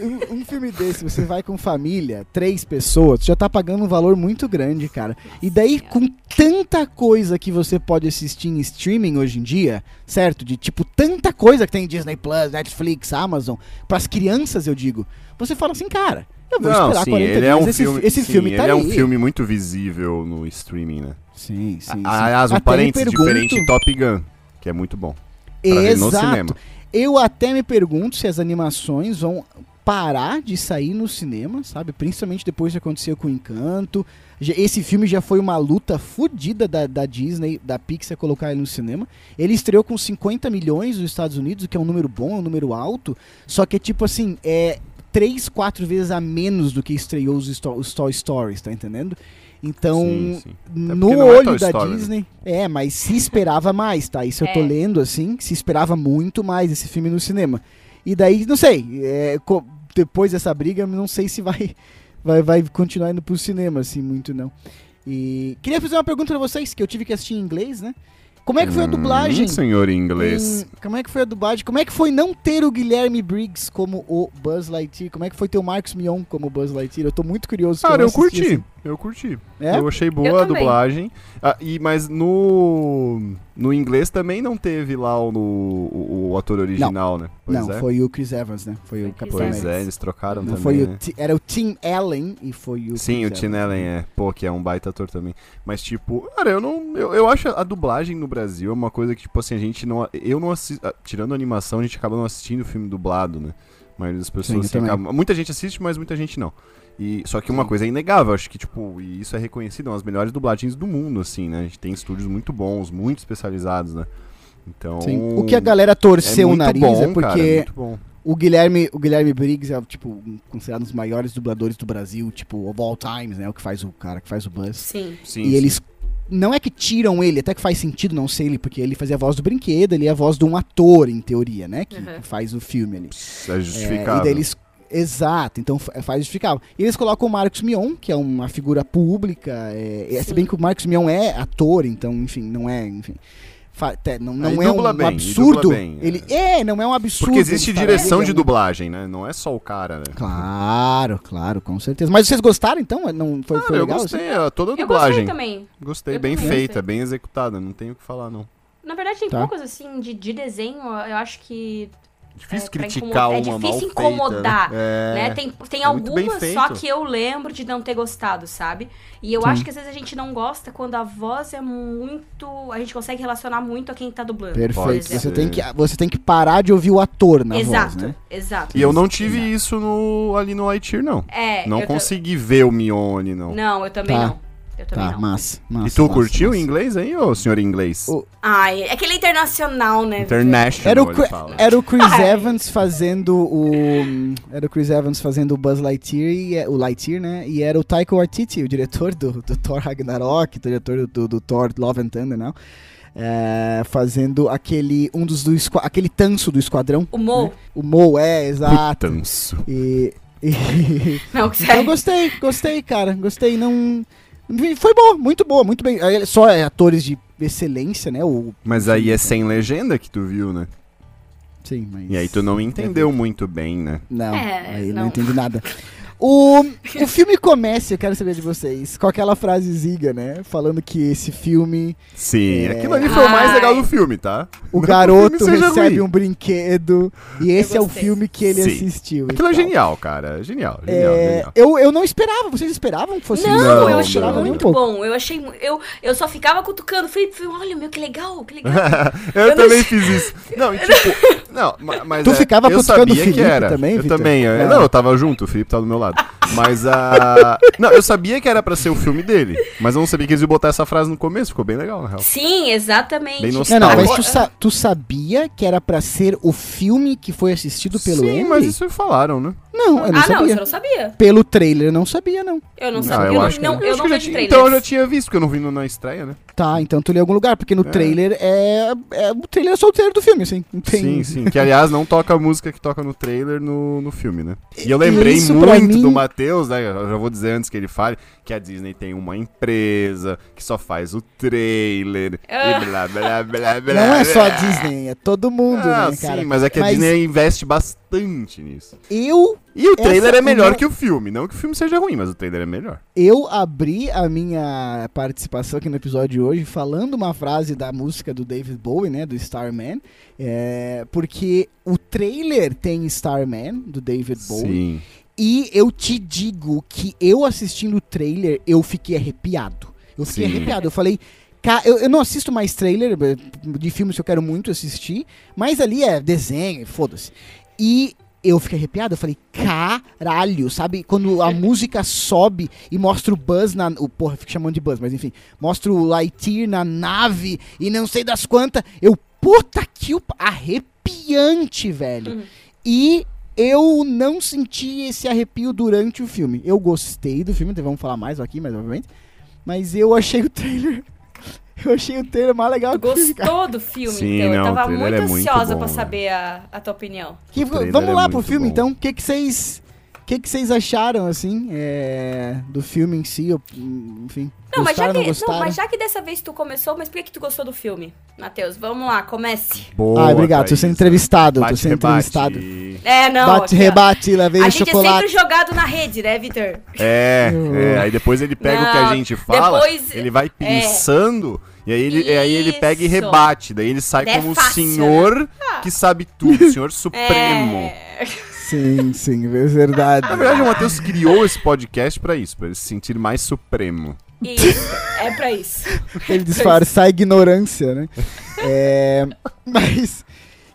um, um, filme desse, você vai com família, três pessoas, já tá pagando um valor muito grande, cara. E daí, com tanta coisa que você pode assistir em streaming hoje em dia, certo? De tipo, tanta coisa que tem Disney Plus, Netflix, Amazon, pras crianças, eu digo. Você fala assim, cara, eu vou Não, esperar sim, 40 ele dias, é um esse, filme, esse sim, filme tá ele aí. é um filme muito visível no streaming, né? Sim, sim. Aliás, um Até parênteses pergunto... diferente Top Gun, que é muito bom. Exato. Eu até me pergunto se as animações vão parar de sair no cinema, sabe? Principalmente depois que aconteceu com o Encanto. Esse filme já foi uma luta fodida da, da Disney, da Pixar, colocar ele no cinema. Ele estreou com 50 milhões nos Estados Unidos, o que é um número bom, é um número alto. Só que, tipo assim, é três, quatro vezes a menos do que estreou os, os Toy Stories, tá entendendo? Então, sim, sim. no é olho é da Story, né? Disney. Né? É, mas se esperava mais, tá? Isso é. eu tô é. lendo assim, se esperava muito mais esse filme no cinema. E daí, não sei, é, depois dessa briga, não sei se vai vai, vai continuar indo pro cinema, assim, muito não. E queria fazer uma pergunta pra vocês, que eu tive que assistir em inglês, né? Como é que foi a hum, dublagem? Hum, senhor inglês. Em, como é que foi a dublagem? Como é que foi não ter o Guilherme Briggs como o Buzz Lightyear? Como é que foi ter o Marcos Mion como o Buzz Lightyear? Eu tô muito curioso. Cara, eu, eu curti. Assim. Eu curti. É? Eu achei boa eu a dublagem. Ah, e, mas no, no inglês também não teve lá o, o, o ator original, não. né? Pois não, é. foi o Chris Evans, né? Foi, o Capitão Pois é, eles trocaram não, também. Foi né? o era o Tim Allen e foi o. Sim, Chris o Tim Allen é. Pô, que é um baita ator também. Mas, tipo, cara, eu não. Eu, eu acho a dublagem no Brasil é uma coisa que, tipo assim, a gente não. Eu não assisto. Ah, tirando a animação, a gente acaba não assistindo o filme dublado, né? A maioria das pessoas Sim, assim, acaba, Muita gente assiste, mas muita gente não. E, só que uma Sim. coisa é inegável, acho que, tipo, e isso é reconhecido, são as melhores dublagens do mundo, assim, né? A gente tem estúdios muito bons, muito especializados, né? Então. Sim. O que a galera torceu é o nariz bom, é porque. Cara, o Guilherme, o Guilherme Briggs é, tipo, considerado um dos maiores dubladores do Brasil, tipo, of all times, né? O que faz o cara que faz o Buzz. Sim. sim e sim. eles não é que tiram ele, até que faz sentido não ser ele, porque ele fazia a voz do brinquedo, ele é a voz de um ator, em teoria, né? Que, uhum. faz o filme ali. É justificado. É, e daí eles Exato, então faz justificável. E eles colocam o Marcos Mion, que é uma figura pública, é, é se bem que o Marcos Mion é ator, então, enfim, não é, enfim. Não, não é um, bem, absurdo. Bem, ele é. é, não é um absurdo. Porque existe direção de dublagem, né? Não é só o cara, né? Claro, claro, com certeza. Mas vocês gostaram então? Não foi, foi eu legal? gostei, assim? toda a dublagem. Eu gostei também. Gostei, eu bem feita, gostei. bem executada, não tenho o que falar não. Na verdade tem tá. poucas assim de, de desenho, eu acho que Difícil é, criticar uma É difícil incomodar, feita, né? né? Tem, tem é algumas só que eu lembro de não ter gostado, sabe? E eu Sim. acho que às vezes a gente não gosta quando a voz é muito... A gente consegue relacionar muito a quem tá dublando. Perfeito. Você tem, que, você tem que parar de ouvir o ator na exato, voz, né? Exato, E eu não tive exato. isso no, ali no Lightyear, não. É. Não consegui ver o Mione, não. Não, eu também tá. não. Eu também tá, não. Massa, massa, e tu massa, curtiu massa. em inglês aí, ô senhor inglês? O... Ai, é aquele internacional, né? International, era o, era o Chris Ai. Evans fazendo o... Era o Chris Evans fazendo o Buzz Lightyear, e, é, o Lightyear, né? E era o Taika Waititi, o diretor do, do Thor Ragnarok, o diretor do, do Thor Love and Thunder, não? É, fazendo aquele um dos do aquele tanso do esquadrão. O Mo. Né? O Mo, é, exato. O tanso. E, e... Não, sério. Então, gostei, gostei, cara. Gostei, não foi boa, muito boa, muito bem. Só é atores de excelência, né? O, mas aí é sem legenda que tu viu, né? Sim, mas. E aí tu não entendeu muito bem, né? Não, é, aí não. não entendi nada. O, o filme começa, eu quero saber de vocês, com aquela frase ziga, né? Falando que esse filme. Sim, é... aquilo ali foi o mais legal do filme, tá? O Não garoto o recebe ruim. um brinquedo e esse é o filme que ele Sim. assistiu. Aquilo é genial, cara. Genial, genial, é... genial. Eu, eu não esperava, vocês esperavam que fosse Não, não eu achei não, muito um bom. Eu achei. Eu, eu só ficava cutucando. Falei, olha, meu, que legal, que legal. eu, eu, também não... fiz isso. Não, tipo. não, mas. Tu é, ficava cutucando o Felipe que era. também, Eu também. É. Não, eu tava junto, o Felipe tava do meu lado lado. Mas a. Não, eu sabia que era pra ser o filme dele, mas eu não sabia que eles iam botar essa frase no começo, ficou bem legal, na real. Sim, exatamente. Bem não, não, mas tu, sa tu, sabia que era pra ser o filme que foi assistido pelo Sim, Andy? mas isso falaram, né? Não, eu não ah, sabia. não, você não sabia. Pelo trailer, eu não sabia, não. Eu não sabia. Ah, eu, eu, acho não, não, eu, não vejo trailers. Então eu já tinha visto, porque eu não vi na estreia, né? Tá, então tu leu em algum lugar, porque no é. trailer é, é. O trailer é só o trailer do filme, assim. Tem... Sim, sim. Que aliás não toca a música que toca no trailer no, no filme, né? E eu lembrei Isso, muito mim... do Matheus, né? Eu já vou dizer antes que ele fale, que a Disney tem uma empresa que só faz o trailer ah. e blá blá blá blá. Não é só a Disney, é todo mundo, ah, né, cara? Sim, mas é que a mas... Disney investe bastante nisso. Eu e o trailer é melhor que o filme. Não que o filme seja ruim, mas o trailer é melhor. Eu abri a minha participação aqui no episódio de hoje falando uma frase da música do David Bowie, né? Do Starman. É, porque o trailer tem Starman, do David Bowie. Sim. E eu te digo que eu assistindo o trailer, eu fiquei arrepiado. Eu fiquei Sim. arrepiado. Eu falei, eu, eu, não assisto mais trailer de filmes que eu quero muito assistir, mas ali é desenho, foda-se. E eu fiquei arrepiado, eu falei, caralho, sabe? Quando a música sobe e mostra o Buzz na. O, porra, fico chamando de Buzz, mas enfim, mostra o Lightyear na nave e não sei das quantas. Eu, puta que. Arrepiante, velho. Uhum. E eu não senti esse arrepio durante o filme. Eu gostei do filme, vamos falar mais aqui, mais obviamente. Mas eu achei o trailer Eu achei o trailer mais legal tu que Gostou do filme, Sim, então? Não, eu tava muito é ansiosa muito pra saber a, a tua opinião. Que, vamos lá é pro filme, bom. então. O que que vocês... O que, que vocês acharam, assim, é, do filme em si? Enfim, não, mas já que, não, não, mas já que dessa vez tu começou, mas por que, que tu gostou do filme, Matheus? Vamos lá, comece. Boa, ah, obrigado, tô sendo entrevistado, bate, tô sendo rebate. entrevistado. É, não. Bate, aqui, rebate, lá vem o chocolate. A gente é sempre jogado na rede, né, Vitor? É, é, aí depois ele pega não, o que a gente fala, depois, ele vai é. pensando... É. E aí ele, aí ele pega e rebate. Daí ele sai é como o fácil, senhor né? que sabe tudo, o senhor supremo. É... Sim, sim, é verdade. Na verdade, o Matheus criou esse podcast para isso, para ele se sentir mais supremo. Isso, é pra isso. ele disfarçar a ignorância, né? É, mas,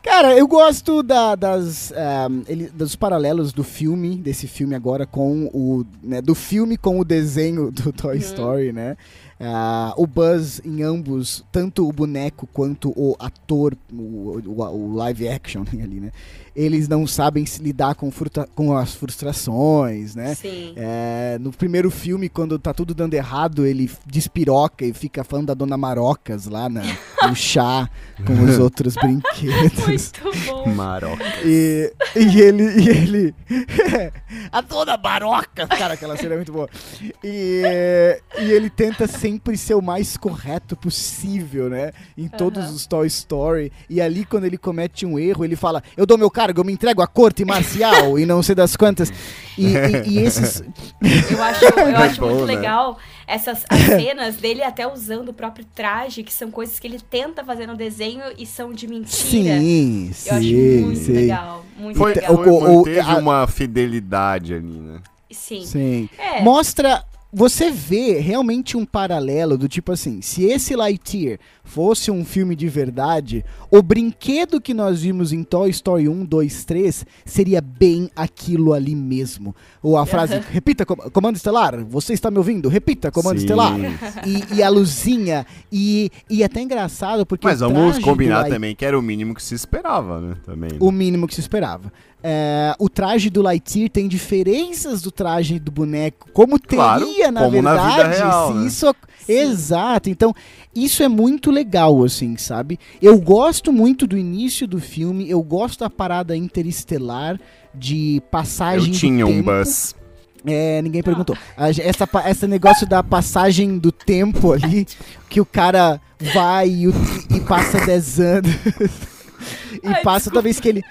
cara, eu gosto da, das, um, ele, dos paralelos do filme, desse filme agora com o. Né, do filme com o desenho do Toy uhum. Story, né? Uh, o Buzz em ambos, tanto o boneco quanto o ator, o, o, o live action ali, né? Eles não sabem se lidar com, com as frustrações, né? Sim. É, no primeiro filme, quando tá tudo dando errado, ele despiroca e fica falando da Dona Marocas lá na, no chá com os outros brinquedos. Muito bom. Maroca. E, e ele. E ele a Dona Marocas! Cara, aquela cena é muito boa. E, e ele tenta sempre ser o mais correto possível, né? Em todos os Toy Story. E ali, quando ele comete um erro, ele fala: Eu dou meu cargo, eu me entrego à corte marcial e não sei das quantas. E, e, e esses. Eu acho, eu é acho muito né? legal essas cenas dele até usando o próprio traje, que são coisas que ele tenta fazer no desenho e são de mentira. Sim, eu sim. acho muito sim. legal. Muito foi, legal. Foi, manteve o, o, a... uma fidelidade ali, né? Sim. Sim. É. Mostra você vê realmente um paralelo do tipo assim, se esse Lightyear fosse um filme de verdade, o brinquedo que nós vimos em Toy Story 1, 2, 3 seria bem aquilo ali mesmo. Ou a frase, repita, comando estelar, você está me ouvindo? Repita, comando Sim. estelar. E, e, a luzinha, e, e é até engraçado porque. Mas vamos combinar também que era o mínimo que se esperava, né? Também, né? O mínimo que se esperava. É, o traje do Lightyear tem diferenças do traje do boneco, como claro, teria na como verdade. Na vida real, né? isso, exato. Então isso é muito legal, assim, sabe? Eu gosto muito do início do filme. Eu gosto da parada interestelar de passagem. Eu tinha um bus. É, ninguém perguntou. Essa, essa negócio da passagem do tempo ali, que o cara vai e, e passa 10 anos. e Ai, passa desculpa. toda vez que ele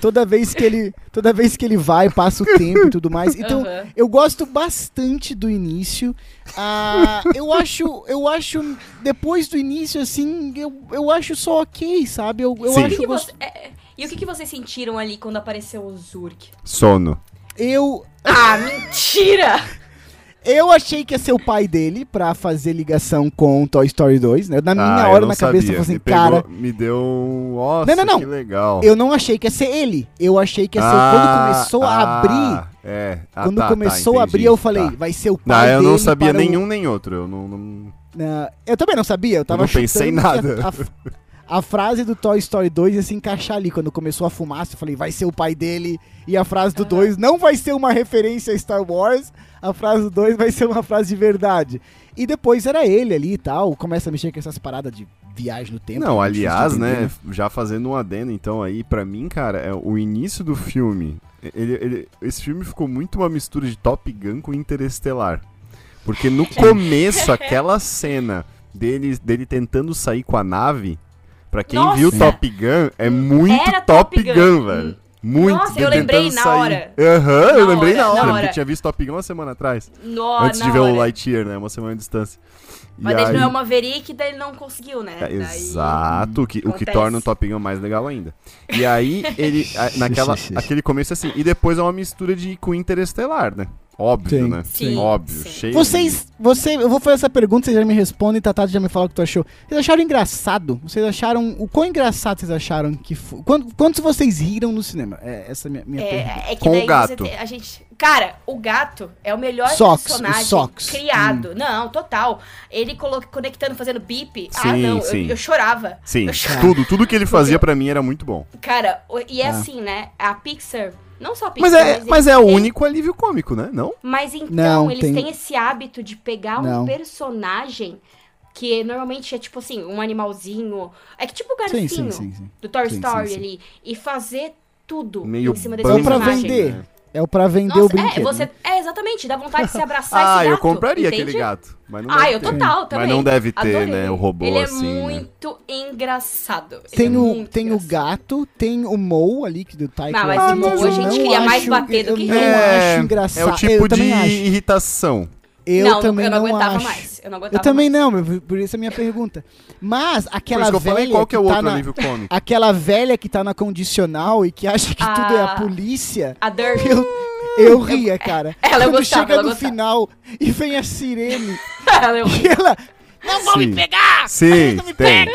toda vez que ele toda vez que ele vai passa o tempo e tudo mais. Então uhum. eu gosto bastante do início. Ah, eu acho eu acho depois do início assim eu, eu acho só ok sabe? Eu, eu acho que você, é, e o que, que vocês sentiram ali quando apareceu o Zurk? Sono. Eu ah mentira eu achei que ia ser o pai dele pra fazer ligação com Toy Story 2, né? Na minha ah, hora, na sabia. cabeça, eu falei assim, cara... Me deu um... Nossa, não, não, não. que legal. Eu não achei que ia ser ele. Eu achei que ia ser... Ah, quando começou ah, a abrir... É. Ah, quando tá, tá começou tá, a abrir, eu falei, tá. vai ser o pai não, dele eu não sabia nenhum o... nem outro. Eu não... não... eu também não sabia. Eu tava eu não pensei em nada. A, a, frase do Toy Story 2 ia se encaixar ali. Quando começou a fumaça, eu falei, vai ser o pai dele. E a frase do 2 não vai ser uma referência a Star Wars a frase 2 vai ser uma frase de verdade. E depois era ele ali e tal, começa a mexer com essas paradas de viagem no tempo. Não, aliás, né, né, já fazendo um adendo então aí, para mim, cara, é o início do filme. Ele, ele, esse filme ficou muito uma mistura de Top Gun com Interestelar. Porque no começo, aquela cena dele, dele tentando sair com a nave, pra quem Nossa. viu Top Gun, é muito Top, Top Gun, Gun velho. Muito Nossa, eu lembrei na hora. Aham, uhum, eu lembrei hora, na hora, porque eu tinha visto Top Gun uma semana atrás. No, antes de ver hora. o Lightyear, né? Uma semana de distância. Mas e aí... não é uma Maverick, daí ele não conseguiu, né? É, exato, o que, o que torna o Top Gun mais legal ainda. E aí, ele, naquela, aquele começo assim, e depois é uma mistura de com Interestelar, né? Óbvio, sim, né? Sim, Óbvio, sim. cheio. Vocês, você, eu vou fazer essa pergunta, vocês já me respondem, Tatá já me falou o que tu achou. Vocês acharam engraçado? Vocês acharam, o quão engraçado vocês acharam que foi? Quantos, quantos vocês riram no cinema? É, essa é a minha, minha é, pergunta. É que Com o gato. A gente, cara, o gato é o melhor Socks, personagem criado. Hum. Não, total. Ele conectando, fazendo bip. Ah, sim, ah, não, eu, eu, chorava. Sim, eu chorava. tudo, tudo que ele fazia para mim era muito bom. Cara, e é ah. assim, né? A Pixar não só Pixar, mas é, mas, mas é o único alívio cômico, né? Não? Mas então, não, eles tem... têm esse hábito de pegar não. um personagem que normalmente é tipo assim, um animalzinho. É que tipo o garcinho sim, sim, sim, do Toy Story ali. E fazer tudo Meio em cima desse personagem. pra vender. Né? É o pra vender Nossa, o brinquedo. É, você, né? é, exatamente, dá vontade de se abraçar ah, esse gato. eu compraria entende? aquele gato. Mas não ah, eu ter. total também. Mas não deve ter, Adorei. né, o robô Ele assim. Ele é muito né? engraçado. Tem, é o, tem o gato, tem o Mo ali, que do Taika. Não, mas ah, o Mo a gente queria mais bater do que rir. Eu não acho engraçado. É o tipo de irritação. Eu não, também eu não, não aguentava acho. mais. Eu não aguentava Eu também mais. não, por isso é a minha pergunta. Mas aquela velha. Falei, qual que é o tá outro alívio cômico? Aquela velha que tá na condicional e que acha que a, tudo é a polícia. A Dirt. Eu, eu ria, cara. Ela Quando gostava, chega ela no gostava. final e vem a sirene. ela, eu... e ela. Não vão me pegar! Sim, tem.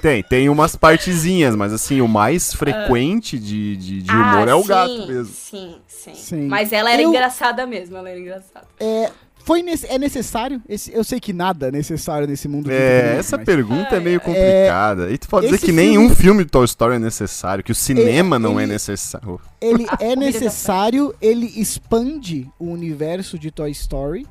Tem, tem umas partezinhas, mas assim, o mais frequente de, de, de ah, humor ah, é o sim, gato mesmo. Sim, sim, sim. Mas ela era eu... engraçada mesmo, ela era engraçada. É, foi é necessário? Esse, eu sei que nada é necessário nesse mundo. É, essa mas... pergunta é meio complicada. É, e tu pode dizer que filme... nenhum filme de Toy Story é necessário, que o cinema ele, não é necessário. Ele é necessário, ele expande o universo de Toy Story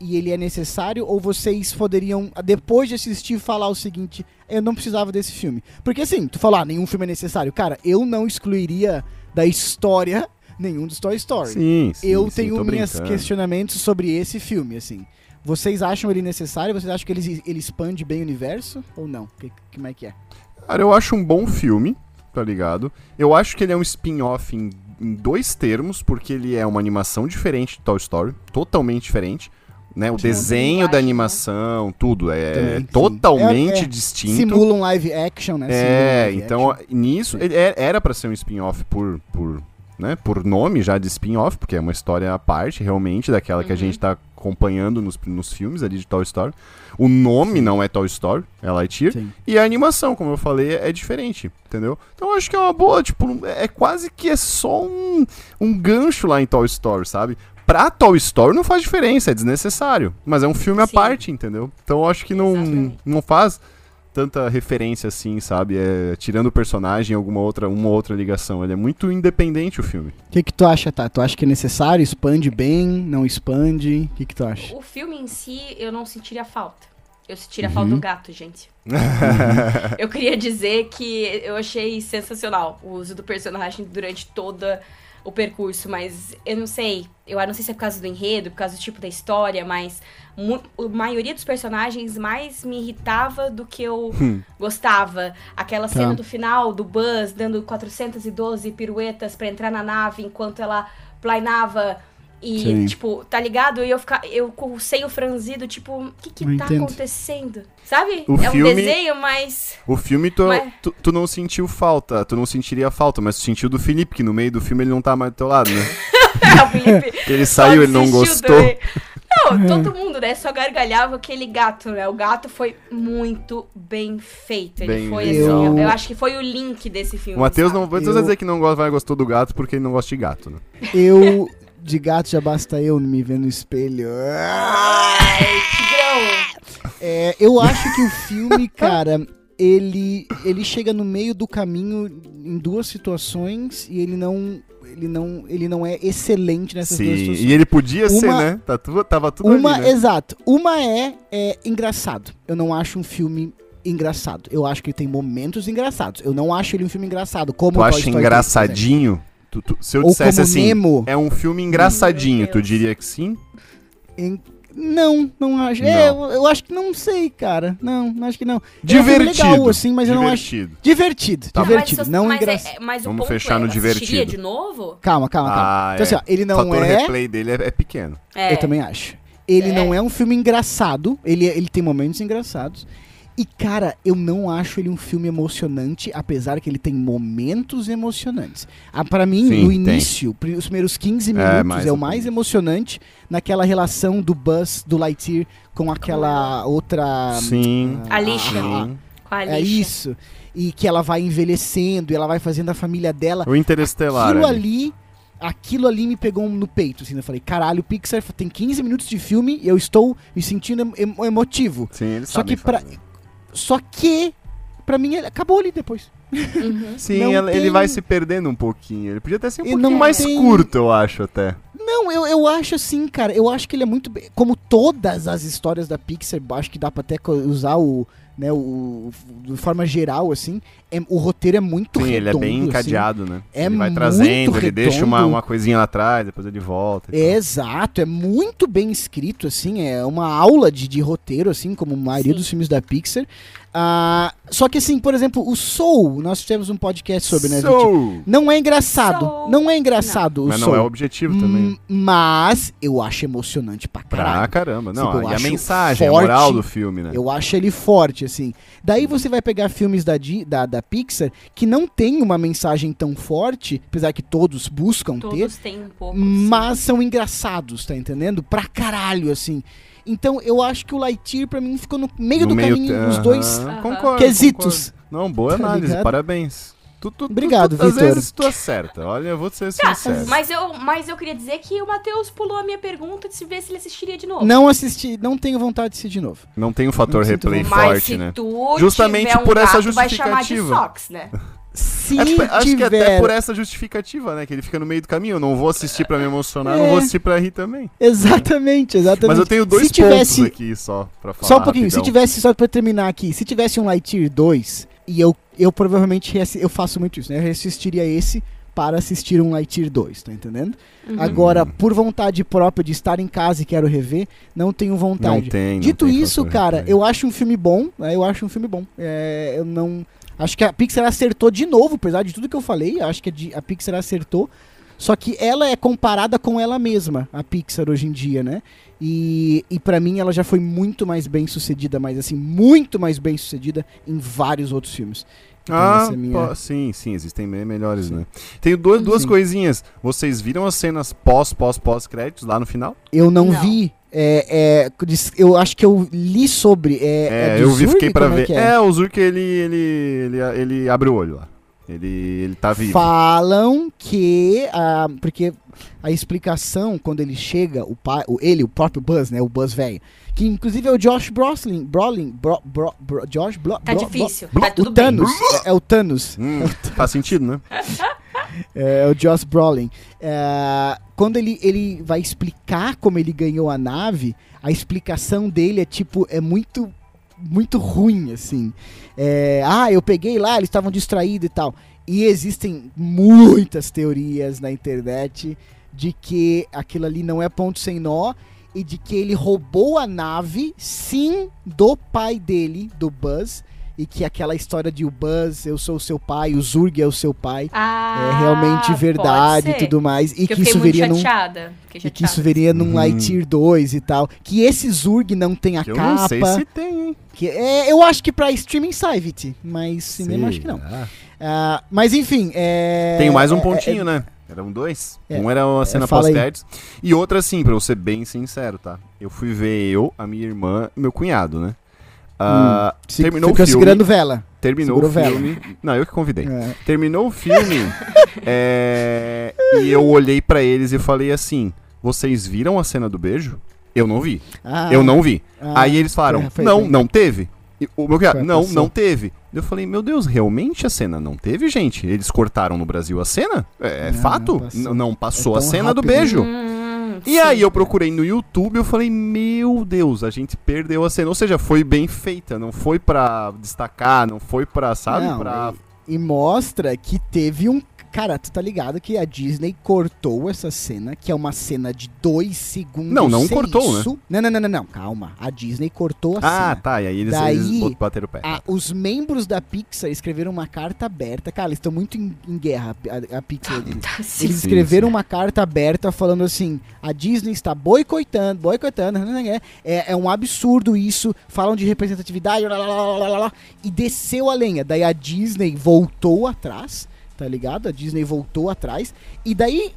e ele é necessário ou vocês poderiam depois de assistir falar o seguinte, eu não precisava desse filme. Porque assim, tu falou, ah, nenhum filme é necessário. Cara, eu não excluiria da história nenhum dos Toy Story. Sim, sim Eu sim, tenho meus questionamentos sobre esse filme, assim. Vocês acham ele necessário? Vocês acham que ele, ele expande bem o universo? Ou não? Que, como é que é? Cara, eu acho um bom filme, tá ligado? Eu acho que ele é um spin-off em, em dois termos, porque ele é uma animação diferente de Toy Story, totalmente diferente. Né, o desenho da animação, tudo é Também, totalmente é, é, distinto. Simula um live action, né? É, então action. nisso ele é, era para ser um spin-off por, por né, por nome já de spin-off, porque é uma história à parte, realmente, daquela uhum. que a gente está acompanhando nos, nos filmes ali de Toy Story. O nome Sim. não é Toy Story, é Lightyear. Sim. E a animação, como eu falei, é diferente, entendeu? Então eu acho que é uma boa, tipo, é quase que é só um, um gancho lá em Toy Story, sabe? Pra Toy Story não faz diferença, é desnecessário. Mas é um filme Sim. à parte, entendeu? Então eu acho que não, não faz tanta referência assim, sabe? É, tirando o personagem, alguma outra, uma outra ligação. Ele é muito independente o filme. O que, que tu acha, tá? Tu acha que é necessário? Expande bem? Não expande? O que, que tu acha? O filme em si, eu não sentiria falta. Eu sentiria uhum. falta do gato, gente. eu queria dizer que eu achei sensacional o uso do personagem durante toda o percurso, mas eu não sei. Eu não sei se é por causa do enredo, por causa do tipo da história, mas a maioria dos personagens mais me irritava do que eu hum. gostava. Aquela cena tá. do final do Buzz dando 412 piruetas para entrar na nave enquanto ela planeava e, Sim. tipo, tá ligado? E eu ficar, eu com o seio franzido, tipo, o que que tá entendo. acontecendo? Sabe? O é filme, um desenho, mas. O filme tu, mas... tu, tu, não sentiu falta, tu não sentiria falta, mas tu sentiu do Felipe, que no meio do filme ele não tá mais do teu lado, né? o Felipe. ele saiu, ele não gostou. Não, todo mundo, né? Só gargalhava aquele gato, né? O gato foi muito bem feito. Ele bem, foi assim, eu... eu... acho que foi o link desse filme. O Matheus não vai eu... dizer que não gosta, vai gostou do gato porque ele não gosta de gato, né? Eu de gato já basta eu me ver no espelho. Ai, é, eu acho que o filme, cara, ele ele chega no meio do caminho em duas situações e ele não ele não ele não é excelente nessas Sim, duas situações. e ele podia uma, ser, né? Tá tudo, tava tudo uma, ali, né? Exato. Uma é, é engraçado. Eu não acho um filme engraçado. Eu acho que ele tem momentos engraçados. Eu não acho ele um filme engraçado. Como tu acha engraçadinho? Tu, tu, se eu Ou dissesse assim, Nemo. é um filme engraçadinho, tu diria que sim? Em... Não, não acho. É, não. É, eu, eu, acho que não sei, cara. Não, acho que não. Divertido. É um legal, assim, mas divertido. eu não acho. Divertido. Tá divertido. Mas, não engraçado. É, mas Vamos fechar no divertido. de novo? Calma, calma, calma. Ah, então, assim, ó, ele não o fator é. O replay dele é, é pequeno. Eu também acho. Ele não é um filme engraçado. Ele, ele tem momentos engraçados. E, cara, eu não acho ele um filme emocionante, apesar que ele tem momentos emocionantes. Ah, para mim, Sim, no início, tem. os primeiros 15 é, minutos é, é o mais emocionante naquela relação do Buzz, do Lightyear, com aquela outra... Sim. A, a lixa. A, é isso. E que ela vai envelhecendo, e ela vai fazendo a família dela. O Interestelar. Aquilo ali, ali aquilo ali me pegou no peito, assim, eu falei, caralho, o Pixar tem 15 minutos de filme e eu estou me sentindo emotivo. Sim, eles Só que pra, só que, pra mim, ele acabou ali depois. Uhum. Sim, ele, tem... vai se perdendo um pouquinho. Ele podia até ser um pouquinho não mais tem... curto, eu acho, até. Não, eu, eu acho assim, cara. Eu acho que ele é muito. Como todas as histórias da Pixar, acho que dá pra até usar o né, o, de forma geral, assim, é, o roteiro é muito Sim, redondo. ele é bem assim. encadeado, assim, né? É ele vai trazendo, ele deixa uma, uma coisinha lá atrás, depois ele volta. É, exato, é muito bem escrito, assim, é uma aula de, de roteiro, assim, como a maioria Sim. dos filmes da Pixar. Uh, só que assim, por exemplo, o Soul, nós tivemos um podcast sobre, né? Soul. Gente? Não é engraçado. Soul. Não é engraçado não. o Mas Soul. não é o objetivo também. Mas eu acho emocionante pra caralho. Pra caramba. Não, tipo, e a mensagem, forte, a moral do filme, né? Eu acho ele forte, assim. Daí você vai pegar filmes da, da, da Pixar que não tem uma mensagem tão forte, apesar que todos buscam todos ter. Todos têm um pouco. Mas sim. são engraçados, tá entendendo? Pra caralho, assim. Então eu acho que o Lightyear pra mim ficou no meio no do meio caminho os dois concordo, quesitos. Concordo. Não, boa tá análise, parabéns. Tu, tu, Obrigado, Vitor. Às vezes tu acerta. Olha, eu vou ser tá, sincero. Mas eu, mas eu queria dizer que o Matheus pulou a minha pergunta de se ver se ele assistiria de novo. Não assisti, não tenho vontade de assistir de novo. Não tem um fator replay forte, né? Justamente um por gato, essa justificativa. Vai chamar de Sox, né? Se é, acho tiver... que até por essa justificativa, né? Que ele fica no meio do caminho. Eu não vou assistir pra me emocionar, é. não vou assistir pra rir também. Exatamente, exatamente. Mas eu tenho dois se tivesse... pontos aqui só pra falar. Só um pouquinho, rapidão. se tivesse, só pra terminar aqui, se tivesse um Lightyear 2, e eu, eu provavelmente eu faço muito isso, né? Eu reassistiria esse para assistir um Lightyear 2, tá entendendo? Uhum. Agora, por vontade própria de estar em casa e quero rever, não tenho vontade. Não tem, Dito não tem isso, cara, eu acho um filme bom, né? eu acho um filme bom. É, eu não Acho que a Pixar acertou de novo, apesar de tudo que eu falei. Acho que a Pixar acertou. Só que ela é comparada com ela mesma, a Pixar hoje em dia, né? E, e para mim ela já foi muito mais bem sucedida, mas assim, muito mais bem sucedida em vários outros filmes. Então, ah, é minha... sim, sim, existem bem melhores, sim. né? Tenho duas, duas coisinhas. Vocês viram as cenas pós, pós, pós créditos lá no final? Eu não, não. vi. É, é, eu acho que eu li sobre. É, é, é eu vi, fiquei pra ver. É, é? o Zurk ele, ele, ele, ele abre o olho lá. Ele, ele tá vivo. Falam que. Ah, porque a explicação, quando ele chega, o pai, o, ele, o próprio Buzz, né? O Buzz velho. Que inclusive é o Josh Brolin. Brolin bro, bro, bro, Josh Bro, Tá difícil. Tá tudo o Thanos. É, é, o Thanos. Hum, faz sentido, né? é, o Josh Brolin. É, quando ele, ele vai explicar como ele ganhou a nave, a explicação dele é tipo, é muito muito ruim, assim. É, ah, eu peguei lá, eles estavam distraídos e tal. E existem muitas teorias na internet de que aquilo ali não é ponto sem nó e de que ele roubou a nave, sim, do pai dele, do Buzz, e que aquela história de o Buzz, eu sou o seu pai, o Zurg é o seu pai, ah, é realmente verdade e tudo mais. E que, que isso veria num. E que isso veria num hum. Lightyear 2 e tal. Que esse Zurg não tem a que capa. Eu não sei se tem, hein? Que é, eu acho que pra streaming sai, mas cinema acho que não. Uh, mas enfim. É, tem mais um é, pontinho, é, né? Eram dois. É, um era uma cena é, pós-créditos. E outra, assim, pra eu ser bem sincero, tá? Eu fui ver eu, a minha irmã e meu cunhado, né? Uh, hum, terminou o filme. segurando vela. Terminou Segurou o filme. Vela. Não, eu que convidei. É. Terminou o filme. é, e eu olhei para eles e falei assim: Vocês viram a cena do beijo? Eu não vi. Ah, eu não vi. Ah, Aí eles falaram: Não, não teve. E o meu criado, não, não teve. Eu falei, meu Deus, realmente a cena não teve, gente? Eles cortaram no Brasil a cena? É, é fato? Passou. Não passou é a cena rápido. do beijo. Hum, e sim. aí eu procurei no YouTube, eu falei, meu Deus, a gente perdeu a cena. Ou seja, foi bem feita, não foi pra destacar, não foi pra, sabe, não, pra... E, e mostra que teve um cara, tu tá ligado que a Disney cortou essa cena, que é uma cena de dois segundos. Não, não cortou, isso. né? Não, não, não, não, não, calma. A Disney cortou a ah, cena. Ah, tá. E aí eles, Daí, eles bateram o pé. A, os membros da Pixar escreveram uma carta aberta. Cara, eles estão muito em, em, guerra, a, a Pixar. Eles, sim, eles escreveram sim, sim. uma carta aberta falando assim: a Disney está boicotando, boicotando, é, é um absurdo isso. Falam de representatividade, lá, lá, lá, e desceu a lenha. Daí a Disney voltou atrás tá ligado? A Disney voltou atrás. E daí,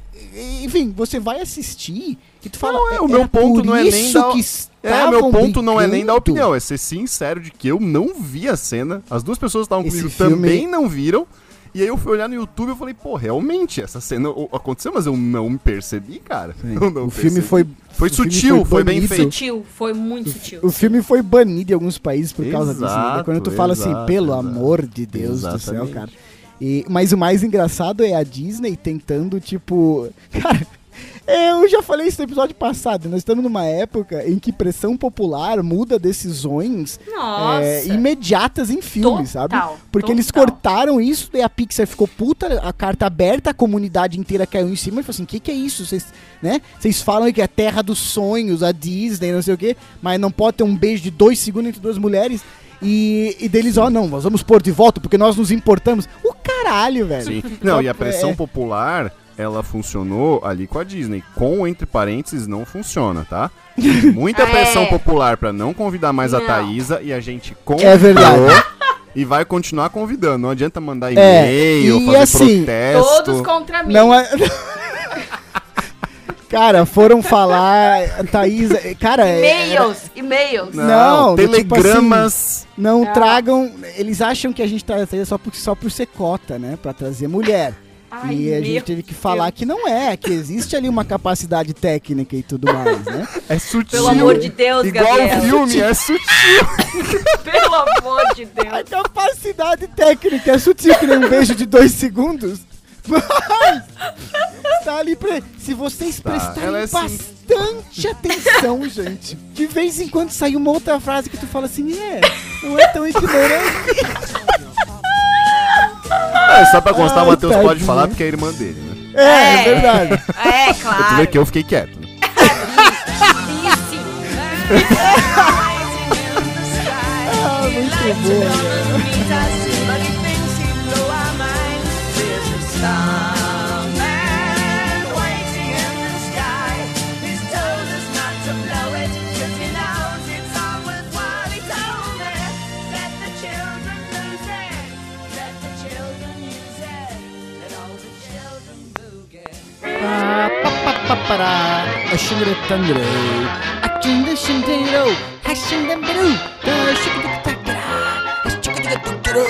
enfim, você vai assistir e tu fala. Não, é, o meu ponto não é nem da. É, meu ponto brigando. não é nem da opinião, é ser sincero de que eu não vi a cena. As duas pessoas que estavam comigo filme... também não viram. E aí eu fui olhar no YouTube e falei, pô, realmente, essa cena aconteceu, mas eu não percebi, cara. Não, não o percebi. filme foi. Foi sutil, foi, foi, bem feito. Sutil, foi muito sutil. O filme foi banido em alguns países por causa exato, disso. Né? Quando tu fala assim, pelo exato, amor de Deus exatamente. do céu, cara. E, mas o mais engraçado é a Disney tentando, tipo. Cara, eu já falei isso no episódio passado. Nós estamos numa época em que pressão popular muda decisões é, imediatas em filmes, sabe? Porque total. eles cortaram isso, e a Pixar ficou puta, a carta aberta, a comunidade inteira caiu em cima e falou assim: o que, que é isso? Vocês né? falam que é a terra dos sonhos, a Disney, não sei o quê, mas não pode ter um beijo de dois segundos entre duas mulheres. E, e deles, ó, oh, não, nós vamos pôr de volta porque nós nos importamos. O caralho, velho. Sim. Não, e a pressão é. popular, ela funcionou ali com a Disney. Com, entre parênteses, não funciona, tá? Muita é. pressão popular para não convidar mais não. a Thaísa e a gente convidou. É verdade. E vai continuar convidando. Não adianta mandar é, e-mail, é, fazer assim, protesto. Todos contra mim. Não é... Cara, foram falar, Thaís, cara... E-mails, e-mails. Não, não telegramas. Tipo assim, não ah. tragam, eles acham que a gente traz só por, só por ser cota, né, pra trazer mulher. Ai, e a gente teve que falar Deus. que não é, que existe ali uma capacidade técnica e tudo mais, né? É sutil. Pelo amor de Deus, Igual Gabriel. o filme, é sutil. Pelo amor de Deus. A capacidade técnica é sutil, que nem um beijo de dois segundos. Mas tá ali pra... Se vocês tá, prestarem é assim... bastante atenção, gente. De vez em quando sai uma outra frase que tu fala assim, é, não é tão ignorante. É, só pra constar, o Matheus pode falar porque é irmã dele, né? É, é, é verdade. É, claro. Tu vê que eu fiquei quieto. Né? ah, muito boa, a shingere tangere, a chinda shintero, a shindam beru, a shikadikatara, a shikadikatara,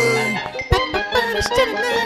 a shikadikatara,